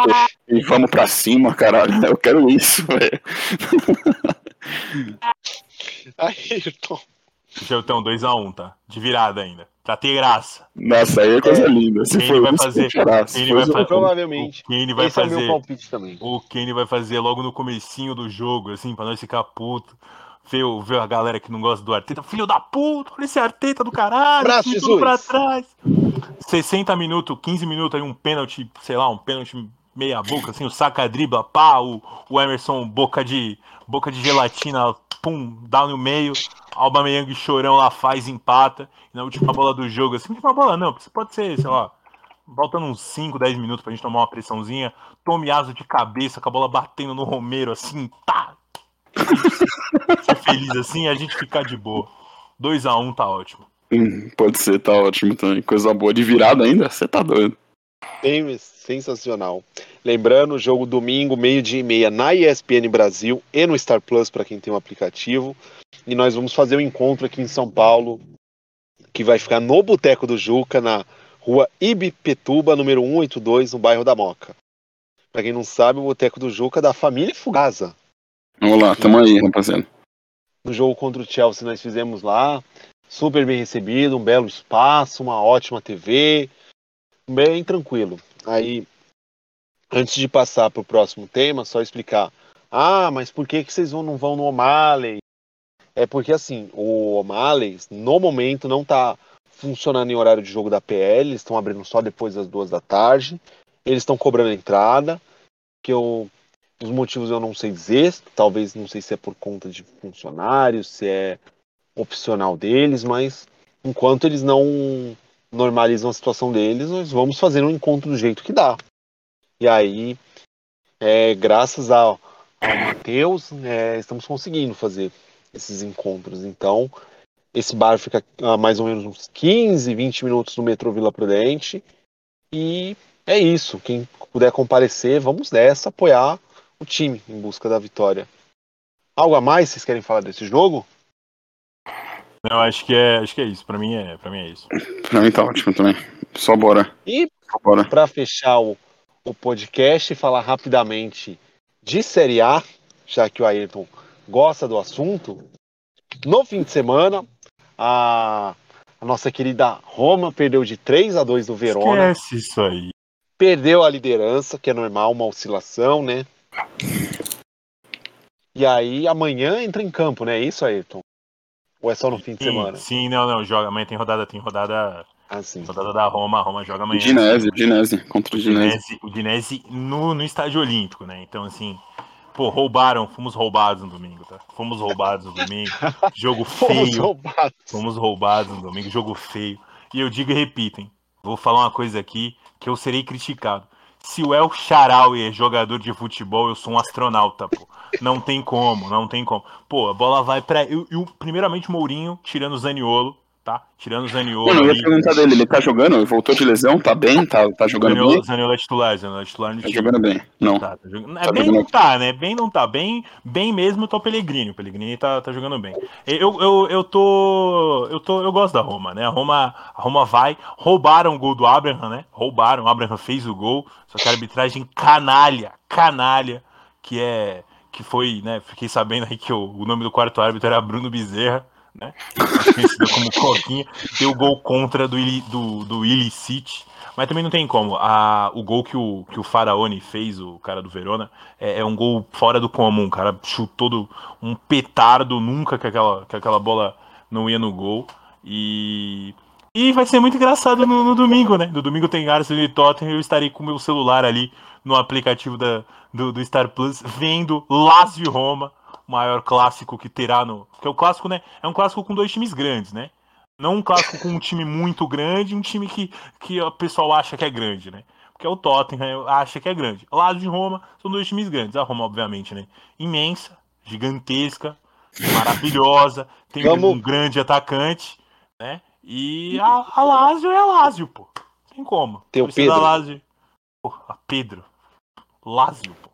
e vamos pra cima, caralho. Eu quero isso, velho. *laughs* *laughs* Ayrton. Geltão, 2x1, tá? De virada ainda. Pra ter graça. Nossa, aí é coisa É. linda. Se Quem for vai fazer? for vai fazer? Provavelmente. O Kane vai Esse é fazer. meu palpite também. o Kenny vai fazer logo no comecinho do jogo, assim, pra nós ficar puto. Ver, ver a galera que não gosta do Arteta. Filho da puta, olha esse Arteta do caralho. Abraço, time tudo pra trás. 60 minutos, 15 minutos aí, um pênalti, sei lá, um pênalti meia boca, assim, o saca dribla, pá, o, o Emerson boca de, boca de gelatina, pum, dá no meio. Aubameyang chorão lá faz, empata. E na última bola do jogo, assim, última bola não, isso pode ser, sei lá, Faltando uns 5, 10 minutos pra gente tomar uma pressãozinha. Tomiaso de cabeça, com a bola batendo no Romero, assim, tá. Ser *laughs* feliz assim a gente ficar de boa. 2x1 tá ótimo. Hum, Pode ser, tá ótimo também. Coisa boa de virada ainda, você tá doido. Bem sensacional. Lembrando, jogo domingo, meio-dia e meia na ESPN Brasil e no Star Plus para quem tem o aplicativo. E nós vamos fazer o um encontro aqui em São Paulo, que vai ficar no Boteco do Juca, na rua Ibipetuba, número 182, no bairro da Moca. Para quem não sabe, o Boteco do Juca é da família Fugasa. Vamos lá, tamo aí, rapaziada. No jogo contra o Chelsea nós fizemos lá, super bem recebido, um belo espaço, uma ótima TV, bem tranquilo. Aí, antes de passar para o próximo tema, só explicar. Ah, mas por que, que vocês vão- não vão no O'Malley? É porque assim, o O'Malley, no momento, não está funcionando em horário de jogo da PL, eles estão abrindo só depois das duas da tarde. Eles estão cobrando entrada, que eu os motivos eu não sei dizer, talvez não sei se é por conta de funcionários, se é opcional deles, mas enquanto eles não normalizam a situação deles, nós vamos fazer um encontro do jeito que dá. E aí, é, graças ao, ao Matheus, é, estamos conseguindo fazer esses encontros. Então, esse bar fica a mais ou menos uns 15, 20 minutos do metrô Vila Prudente. E é isso. Quem puder comparecer, vamos nessa, apoiar o time em busca da vitória. Algo a mais vocês querem falar desse jogo? Eu acho que é, acho que é isso. Para mim é, para mim é isso. Pra mim tá ótimo também. Só bora. E Só bora. para fechar o, o podcast e falar rapidamente de Série A, já que o Ayrton gosta do assunto, no fim de semana, a, a nossa querida Roma perdeu de 3 a 2 do Verona, Esquece isso aí. perdeu a liderança, que é normal, uma oscilação, né? E aí amanhã entra em campo, né? É isso, Ayrton? Ou é só no fim de Sim, semana? sim, não, não, joga. Amanhã tem rodada, tem rodada, Assim. rodada da Roma. A Roma joga amanhã. Dinese, Dinese. Contra o Dinese. O Dinese no, no estádio olímpico, né? Então, assim, pô, roubaram, fomos roubados no domingo, tá? Fomos roubados no domingo. *laughs* Jogo Fomos feio. roubados. Fomos roubados no domingo, jogo feio. E eu digo e repito, hein? Vou falar uma coisa aqui que eu serei criticado. Se o El Charaui é jogador de futebol, eu sou um astronauta, pô. Não tem como, não tem como. Pô, a bola vai pra. Eu, eu, primeiramente, Mourinho tirando o Zaniolo, tá? Tirando o Zaniolo. Mano, eu ia perguntar dele, ele tá jogando? Voltou de lesão? Tá bem? Tá, tá jogando Zaniolo, bem? Zaniolo é titular, Zaniolo é titular no Tá time. jogando bem. Não. Tá, tá jogando. É, Tá bem jogando- não tá, né? Bem não tá. Bem, bem mesmo tá o Pellegrini. O Pellegrini tá, tá jogando bem. Eu, eu, eu tô. Eu tô. Eu gosto da Roma, né? A Roma, a Roma vai. Roubaram o gol do Abraham, né? Roubaram. O Abraham fez o gol. Só que a arbitragem canalha, canalha, que é. Que foi, né? Fiquei sabendo aí que o, o nome do quarto árbitro era Bruno Bezerra, né? Como Coquinha. Deu gol contra do, do, do Illicit. Mas também não tem como. A, o gol que o, que o Faraone fez, o cara do Verona, é, é um gol fora do comum. O cara chutou do- um petardo, nunca que aquela, que aquela bola não ia no gol. E. E vai ser muito engraçado no, no domingo, né? No domingo tem Arsenal e Tottenham. Eu estarei com o meu celular ali no aplicativo da, do, do Star Plus, vendo Lazio e Roma, o maior clássico que terá no. Porque o clássico, né? É um clássico com dois times grandes, né? Não um clássico com um time muito grande, um time que, que o pessoal acha que é grande, né? Porque o Tottenham acha que é grande. Lazio e Roma são dois times grandes. A Roma, obviamente, né? Imensa, gigantesca, maravilhosa, *laughs* tem um- Vamos- um grande atacante, né? E a, a Lazio é a Lazio, pô. Tem como. Tem o Pedro. Lazio. Pedro. Lazio, pô.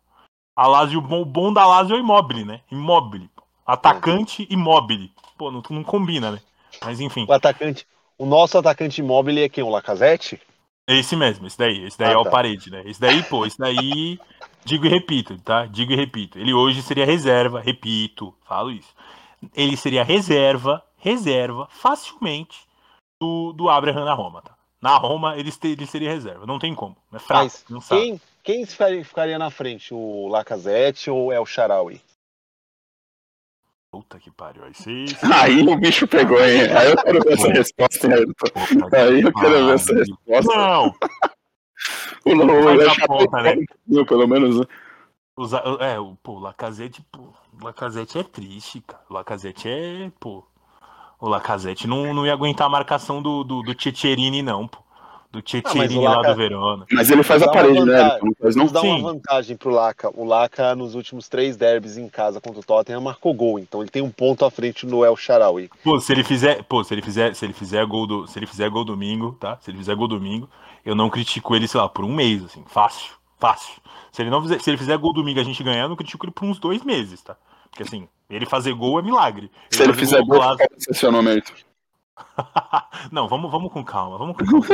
A Lazio, o bom, da Lazio é o Immobile, né? Pô. Atacante Immobile. Pô, não, não combina, né? Mas enfim, O atacante, o nosso atacante imóvel é quem? O Lacazette? é esse mesmo, esse daí. Esse daí Ah, é o tá. parede, né? Esse daí, pô, esse daí. Digo e repito, tá? Digo e repito. Ele hoje seria reserva, repito, falo isso. Ele seria reserva, reserva, facilmente, do, do Abraham na Roma, tá? Na Roma, ele, ele seria reserva. Não tem como. É fraco, Mas não sabe. quem, quem ficaria, ficaria na frente? O Lacazette ou é o Charaui? Puta que pariu. Aí você. *laughs* Aí o bicho pegou, hein? Aí eu quero ver essa resposta, Ayrton? Aí eu quero ver essa resposta. Não! O Lolo Faz ia a achar conta, né? pelo menos. né? Usa, é, o- pô, o Lacazette, pô, o Lacazette é triste, cara. O Lacazette é, pô. O Lacazette não, não ia aguentar a marcação do, do, do Tietcherini, não, pô. Do Tietcherini lá Laca- do Verona. Mas ele faz Dá a parede, né? Ayrton? Não faz, não? Vamos dar Sim. uma vantagem pro Laca. O Laca, nos últimos três derbys em casa contra o Tottenham, marcou gol. Então ele tem um ponto à frente do El Charaui. Pô, se ele fizer, pô, se ele fizer, se ele fizer gol do, se ele fizer gol domingo, tá? Se ele fizer gol domingo, eu não critico ele, sei lá, por um mês, assim, fácil, fácil. Se ele não fizer, se ele fizer gol domingo e a gente ganhar, eu não critico ele por uns dois meses, tá? Porque assim, ele fazer gol é milagre. Se ele fizer gol, nome, Ayrton? *laughs* não, vamos, vamos com calma, vamos com calma.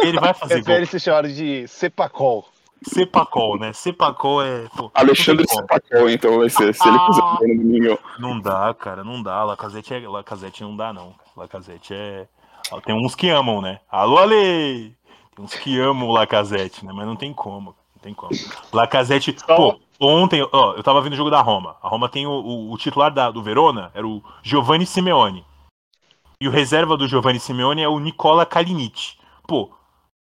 Ele vai fazer gol. Prefere ser chamado de Cepacol. Cepacol, né? Cepacol é. Pô, Alexandre. Sapacol, então vai ser. Se ele fizer gol no domingo. Não dá, cara, não dá. Lacazette, é... Lacazette não dá, não. Lacazette é. Tem uns que amam, né? Alô, Ale! Tem uns que amam o Lacazette, né? Mas não tem como. Não tem como. Lacazette. Pô, ontem, ó, eu tava vendo o jogo da Roma. A Roma tem o, o- o titular da- do Verona, era o Giovanni Simeone. E o reserva do Giovanni Simeone é o Nicola Kalinic. Pô,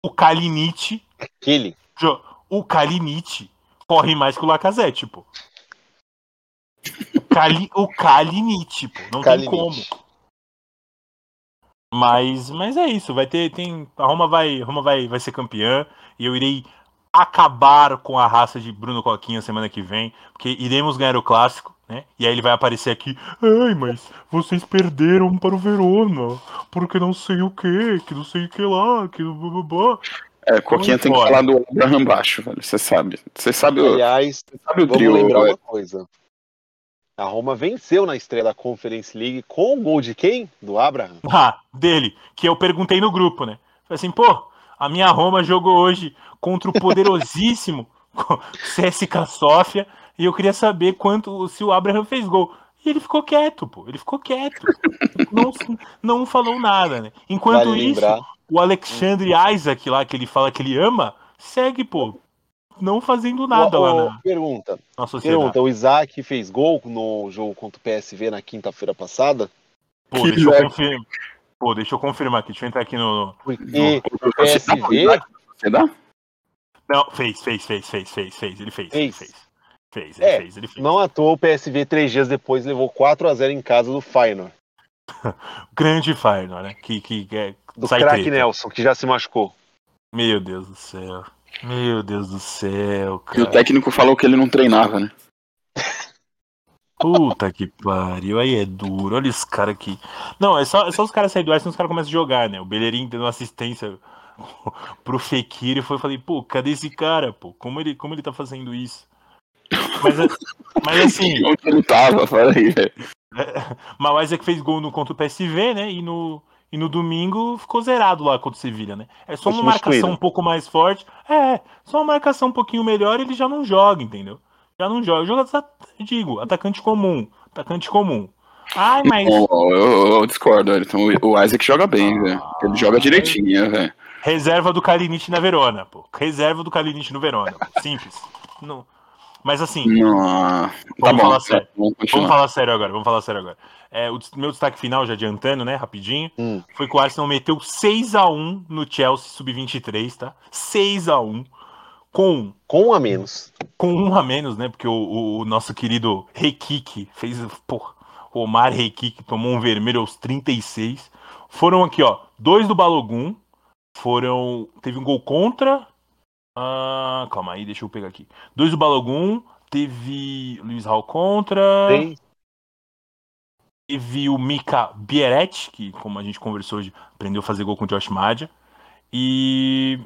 o Kalinic Aquele. O Kalinic corre mais que o Lacazette, pô. O, Kali, o Kalinic, pô. Não Kalinic. tem como. Mas, mas é isso. Vai ter. Tem, a Roma vai, a Roma vai, vai ser campeã. E eu irei acabar com a raça de Bruno Coquinha semana que vem, porque iremos ganhar o clássico, né? E aí ele vai aparecer aqui, ai, mas vocês perderam para o Verona, porque não sei o que, que não sei o que lá, que blá. É, Coquinha tem que falar do Abraham baixo, velho. Você sabe. Você sabe o. Aliás, sabe o vamos trio, lembrar velho. uma coisa. A Roma venceu na estreia da Conference League com o gol de quem? Do Abraham. *laughs* Ah, dele, que eu perguntei no grupo, né? Falei assim, pô, a minha Roma jogou hoje contra o poderosíssimo *laughs* CSK Sofia e eu queria saber quanto se o Abraham fez gol. E ele ficou quieto, pô. Ele ficou quieto. Não, não falou nada, né? Enquanto Vale isso, lembrar. o Alexandre Isaac lá, que ele fala que ele ama, segue, pô, não fazendo nada Ô, lá na, Pergunta. na sociedade. Pergunta, o Isaac fez gol no jogo contra o PSV na quinta-feira passada? Pô, Que deixa eu confirmar. Pô, deixa eu confirmar aqui. Deixa eu entrar aqui no. Porque O o PSV Você dá? Não, fez, fez, fez, fez, fez, fez. Ele fez, Fez. fez. Fez, ele É, fez, ele fez. não à toa o PSV três dias depois levou 4 a 0 em casa do Feyenoord. *laughs* Grande Feyenoord, né? Que, que, que é, Do craque. Nelson, que já se machucou. Meu Deus do céu. Meu Deus do céu, E o cara. técnico falou que ele não treinava, né? Puta que pariu. Aí é duro. Olha esse cara aqui. Não, é só, é só os caras saírem do ar, senão os caras começam a jogar, né? O Bellerin dando assistência *laughs* pro Fekir e foi falei, pô, cadê esse cara, pô? Como ele, como ele tá fazendo isso? Mas, mas *laughs* assim, Onde ele tava, fala aí, velho. *laughs* Mas o Isaac fez gol no, contra o PSV, né? E no, e no domingo ficou zerado lá contra o Sevilha, né? É só uma marcação substituído. um pouco mais forte. É, só uma marcação um pouquinho melhor ele já não joga, entendeu? Já não joga. Joga, eu digo, atacante comum. Atacante comum. Ai, mas. Não, eu, eu- eu discordo, Então, o Isaac joga bem, velho. Ele joga direitinho, velho. Reserva do Kalinic na Verona, pô. Reserva do Kalinic no Verona. Simples. Não. Mas assim, Não, tá Vamos bom, falar sério. vamos Vamos falar sério agora, vamos falar sério agora. É, o meu destaque final, já adiantando, né, rapidinho, Hum. foi que o Arsenal meteu 6x1 no Chelsea Sub-23, tá? 6x1 com, Com um a menos. com um a menos, né? Porque o, o- o nosso querido Rekik fez, porra, o Omar Rekik tomou um vermelho aos 36. Foram aqui, ó, dois do Balogun, foram, teve um gol contra, ah, calma aí, deixa eu pegar aqui. Dois do Balogun, teve Luiz Raul contra... Tem Teve o Mika Bieret, que, como a gente conversou hoje, aprendeu a fazer gol com o Josh Madia. E.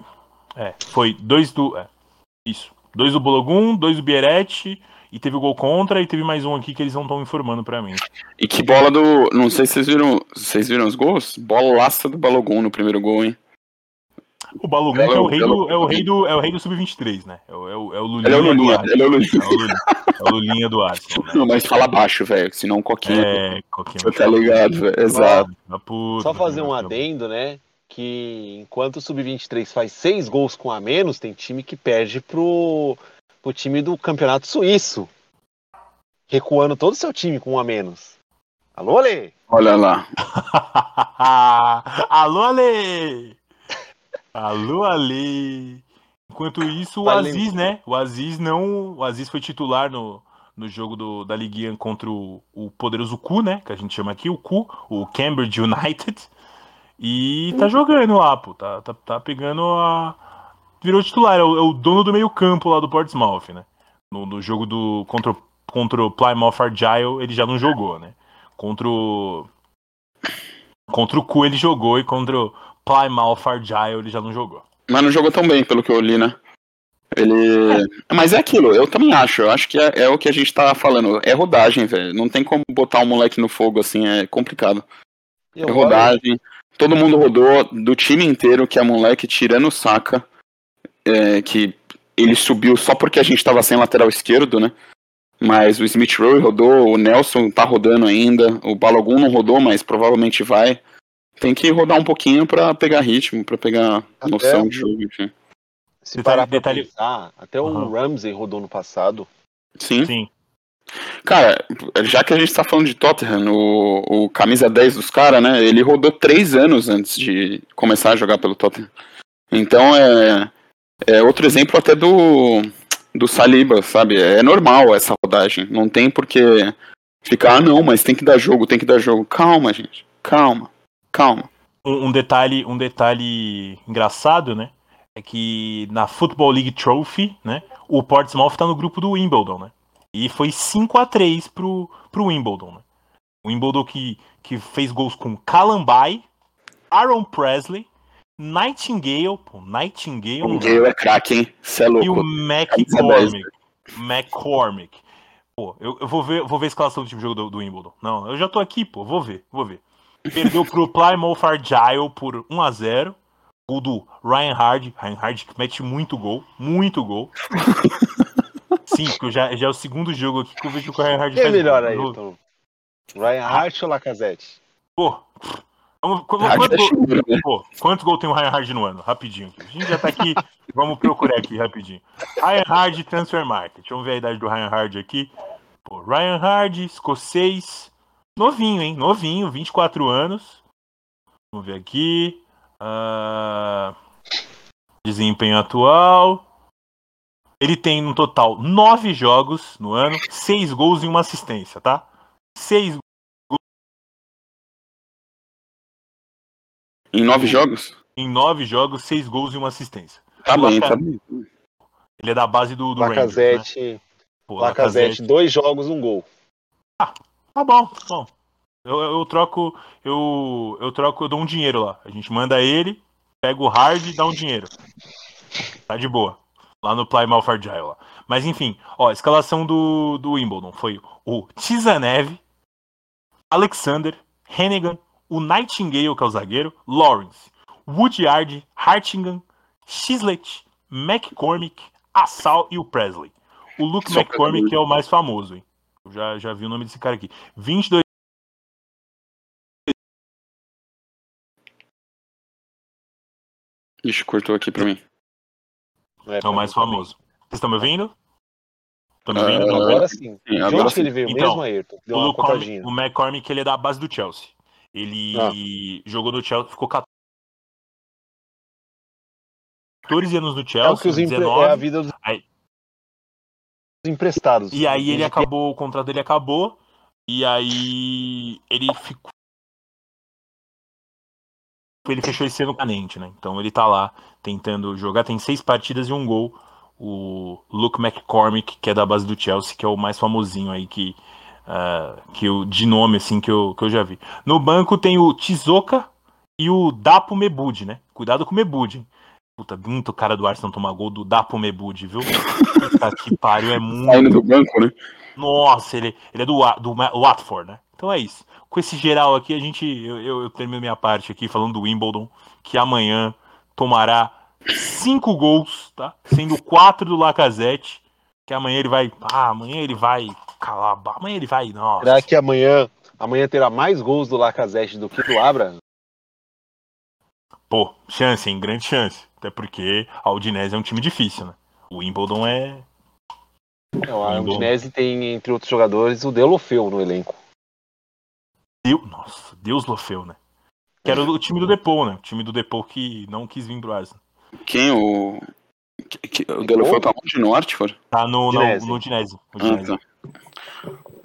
É, foi dois do. É, isso. Dois do Bologun, dois do Bieret. E teve o gol contra. E teve mais um aqui que eles não estão informando pra mim. E que bola do. Não sei se vocês viram. Vocês viram os gols? Bola laça do Balogun no primeiro gol, hein? O Balogun Belo- é o rei do, é o rei do, é o rei do Sub-23, né? É o, é o, é o Lulinha, Ele é o do Lulinha, ele é o Lulinha. É o Lulinha, é o Lulinha do Arsenal, né? Não, mas fala baixo, velho. Senão o Coquinha. É, Coquinha. Você tá ligado, velho? Exato. Ah, puta, Só fazer um adendo, né? Que enquanto o Sub-23 faz seis gols com a menos, tem time que perde pro, pro time do Campeonato Suíço. Recuando todo o seu time com um a menos. Alô, Ale? Olha lá. *laughs* Alô, Ale! Alô, Ale! Enquanto isso, o Vale- Aziz, né? O Aziz não. O Aziz foi titular no, no jogo do, da Liguinha contra o, o poderoso Cu, né? Que a gente chama aqui, o Cu, o Cambridge United. E tá jogando lá, pô. Tá, tá, tá pegando a. Virou titular, é o, é o dono do meio-campo lá do Portsmouth, né? No, no jogo do. Contra, o- contra o Plymouth Argyle, ele já não jogou, né? Contra o. Contra o Cu ele jogou e contra o Plymouth Argyle ele já não jogou. Mas não jogou tão bem, pelo que eu li, né? Ele. Mas é aquilo, eu também acho. Eu acho que é, é o que a gente tá falando. É rodagem, velho. Não tem como botar um moleque no fogo assim, é complicado. É rodagem. Todo mundo rodou do time inteiro, que é moleque tirando o saca. é, que ele subiu só porque a gente tava sem lateral esquerdo, né? Mas o Smith Rowe rodou, o Nelson tá rodando ainda, o Balogun não rodou, mas provavelmente vai. Tem que rodar um pouquinho pra pegar ritmo, pra pegar Até noção o- de jogo, enfim. se Detalhe- parar pra detalhe- pensar, até o. Ramsey rodou no passado. Sim. Sim. Cara, já que a gente tá falando de Tottenham, o, o camisa 10 dos caras, né? Ele rodou três anos antes de começar a jogar pelo Tottenham. Então é, é outro exemplo até do, do Saliba, sabe? É normal essa rodagem. Não tem por que ficar, ah, não, mas tem que dar jogo, tem que dar jogo. Calma, gente. Calma. Calma. Um, um detalhe, um detalhe engraçado, né? é que na Football League Trophy, né, o Portsmouth tá no grupo do Wimbledon, né? E foi 5 a 3 pro, pro Wimbledon, né? O Wimbledon que, que fez gols com Calambai, Aaron Presley, Nightingale, pô, Nightingale. Nightingale é craque, hein? Cê é louco. E o McCormick. McCormick. Pô, eu, eu, vou, ver, vou ver a escalação do time de jogo do, do, Wimbledon. Não, eu já tô aqui, pô, vou ver, vou ver. Perdeu pro *laughs* Plymouth Argyle por 1x0. O do Ryan Hard. Ryan Hard que mete muito gol, muito gol. Sim, porque já, já é o segundo jogo aqui que eu vejo que o Ryan Hard Quem é melhor aí, então? Ryan Hart ou Lacazette? Pô, Vamos, quanto, gol, né? pô, quantos gols tem o Ryan Hard no ano? Rapidinho. A gente já tá aqui. vamos procurar aqui rapidinho. Ryan Hard Transfer Market. Vamos ver a idade do Ryan Hard aqui. Pô, Ryan Hard, escocês. Novinho, hein? Novinho, 24 anos. Vamos ver aqui. Uh, desempenho atual. Ele tem no total 9 jogos no ano, 6 gols e uma assistência, tá? 6 Em nove jogos? Em nove jogos, seis gols e uma assistência. Tá bem, tá bem. Ele é da base do, do Lacazette, Rangers, né? Pô, Lacazette, Lacazette, dois jogos, um gol. Ah, tá bom, tá bom. Eu, eu, troco, eu, eu troco, eu dou um dinheiro lá. A gente manda ele, pega o hard e dá um dinheiro. Tá de boa. Lá no Plymouth Argyle lá. Mas enfim, ó, a escalação do, do Wimbledon foi o Tizanev, Alexander, Hennigan, o Nightingale, que é o zagueiro, Lawrence, Woodyard, Hartingham, Chislett, McCormick, Assal e o Presley. O Luke Só McCormick é o mais famoso, hein? Eu já, já vi o nome desse cara aqui. 22 Ixi, cortou aqui pra mim. É, é o mais famoso. Vocês estão me ouvindo? Estão me ouvindo? Uh, agora sim. sim agora De onde sim. ele veio então, mesmo, Ayrton? Deu o, o McCormick ele é da base do Chelsea. Ele ah. jogou no Chelsea, ficou 14 anos no Chelsea. É o que os 19, é a vida dos aí, emprestados. E aí ele acabou, o contrato dele acabou, e aí ele ficou. Ele fechou esse ano canente, né? Então ele tá lá tentando jogar. Tem seis partidas e um gol. O Luke McCormick, que é da base do Chelsea, que é o mais famosinho aí que uh, que eu, de nome assim que eu, que eu já vi. No banco tem o Tizoka e o Dapo Mebud, né? Cuidado com o Mebud. Puta, muito cara do Arsenal tomar gol do Dapo Mebud, viu? Puta que pariu, é muito. *laughs* Saindo do banco, né? Nossa, ele, ele é do, do Watford, né? Então é isso. Com esse geral aqui, a gente. Eu, eu, eu termino minha parte aqui falando do Wimbledon, que amanhã tomará cinco gols, tá? Sendo quatro do Lacazette. Que amanhã ele vai. Ah, amanhã ele vai calar. Amanhã ele vai. Nossa. Será que amanhã, amanhã terá mais gols do Lacazette do que do Abra? Pô, chance, hein? Grande chance. Até porque a Udinese é um time difícil, né? O Wimbledon é. Não, a Udinese tem, entre outros jogadores, o Delofeu no elenco. Deus, nossa, Deus Lofeu, né? Que era o time do Depou, né? O time do Depou que não quis vir pro Arsenal. Quem? O. O Delofeu tá onde? No Artford? Tá no Udinese. No, no Udinese. Ah, tá.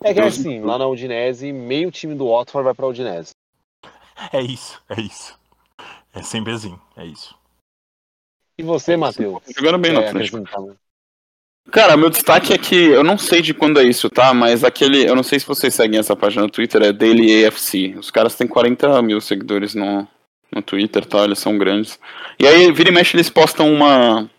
É que é assim, lá na Udinese, meio time do Watford vai pra Udinese. É isso, é isso. É sempre assim, é isso. E você, Matheus? Jogando bem é, Atlético. Cara, meu destaque é que eu não sei de quando é isso, tá? Mas aquele. Eu não sei se vocês seguem essa página no Twitter, é Daily AFC. Os caras têm 40 mil seguidores no, no Twitter, tá? Eles são grandes. E aí, vira e mexe, eles postam uma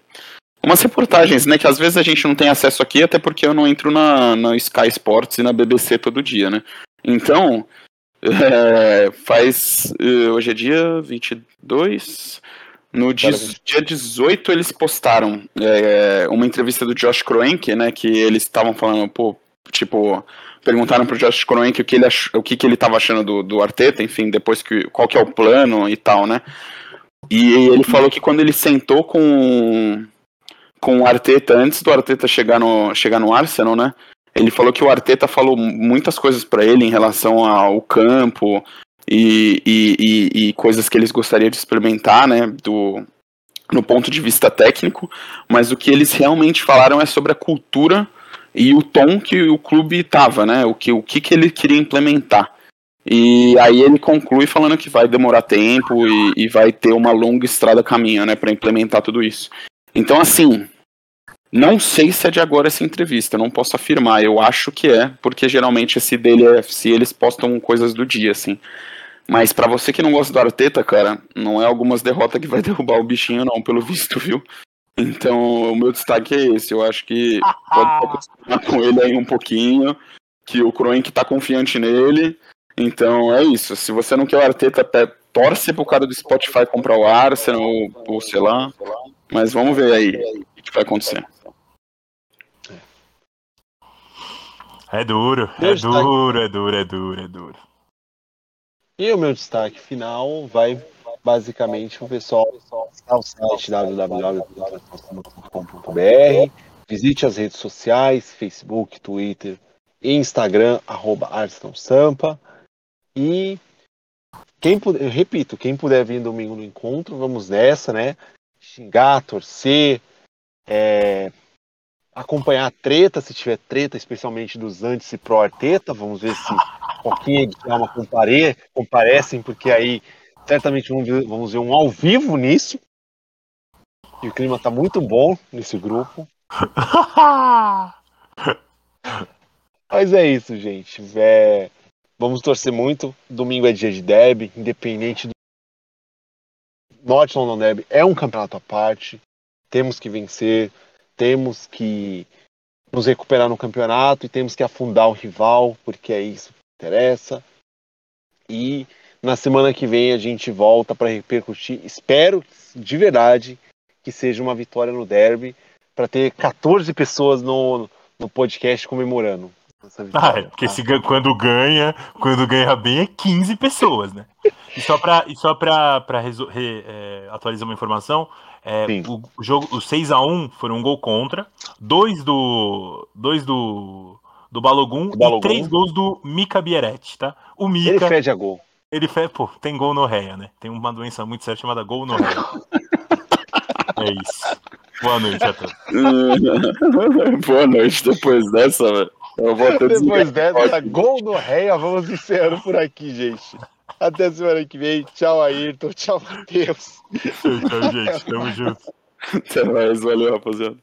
umas reportagens, né? Que às vezes a gente não tem acesso aqui, até porque eu não entro na, na Sky Sports e na BBC todo dia, né? Então, *laughs* é, faz. Eh, hoje é dia 22. No dia, dia 18 eles postaram é, uma entrevista do Josh Kroenke, né? Que eles estavam falando, pô, tipo, perguntaram pro Josh Kroenke o que ele ach, o que, que ele estava achando do, do Arteta, enfim, depois que qual que é o plano e tal, né? E ele falou que quando ele sentou com com o Arteta, antes do Arteta chegar no, chegar no Arsenal, né? Ele falou que o Arteta falou muitas coisas para ele em relação ao campo e, e, e, e, coisas que eles gostariam de experimentar, né? Do, no ponto de vista técnico, mas o que eles realmente falaram é sobre a cultura e o tom que o clube estava, né? O que, o que, que ele queria implementar. E aí ele conclui falando que vai demorar tempo e, e vai ter uma longa estrada caminho, né, para implementar tudo isso. Então, assim, não sei se é de agora essa entrevista, não posso afirmar. Eu acho que é, porque geralmente esse dele é se eles postam coisas do dia, assim. Mas para você que não gosta do Arteta, cara, não é algumas derrotas que vai *laughs* derrubar o bichinho, não, pelo visto, viu? Então, o meu destaque é esse. Eu acho que *laughs* pode acostumar com ele aí um pouquinho, que o Kroenke tá confiante nele. Então, é isso. Se você não quer o Arteta, torce pro cara do Spotify comprar o Arsenal ou, ou sei lá. Mas vamos ver aí o que vai acontecer. É duro, é duro, é duro, é duro, é duro. E o meu destaque final vai basicamente o pessoal acessar o site visite as redes sociais, Facebook, Twitter Instagram, arroba Sampa. E quem puder, repito, quem puder vir domingo no encontro, vamos nessa, né? Xingar, torcer, é, acompanhar a treta, se tiver treta, especialmente dos antes e pro Arteta. Vamos ver se Coquinha e Djalma compare, comparecem, porque aí certamente vamos ver, vamos ver um ao vivo nisso. E o clima tá muito bom nesse grupo. *laughs* Mas é isso, gente. É... Vamos torcer muito. Domingo é dia de derby, independente do. Norte London Derby é um campeonato à parte. Temos que vencer temos que nos recuperar no campeonato e temos que afundar o rival, porque é isso interessa. E na semana que vem a gente volta para repercutir. Espero de verdade que seja uma vitória no derby, para ter 14 pessoas no, no podcast comemorando. Ah, é, porque se, quando ganha, quando ganha bem é 15 pessoas, né? E só para e só pra, é, atualizar uma informação, é, o, o, jogo, o 6x1 foram um gol contra, dois do. dois do. Do Balogun, Balogun. e três gols do Mika Bieret, tá? O Mika. Ele fede a gol. Ele fede, pô, tem gol no réia, né? Tem uma doença muito séria chamada gol no réia. é isso. Boa noite a todos. *laughs* Boa noite depois dessa, velho. Depois dessa, gol no réia, vamos encerrando por aqui, gente. Até semana que vem. Tchau, Ayrton. Tchau, Matheus. Tchau, gente. Tamo junto. Até mais. Valeu, rapaziada.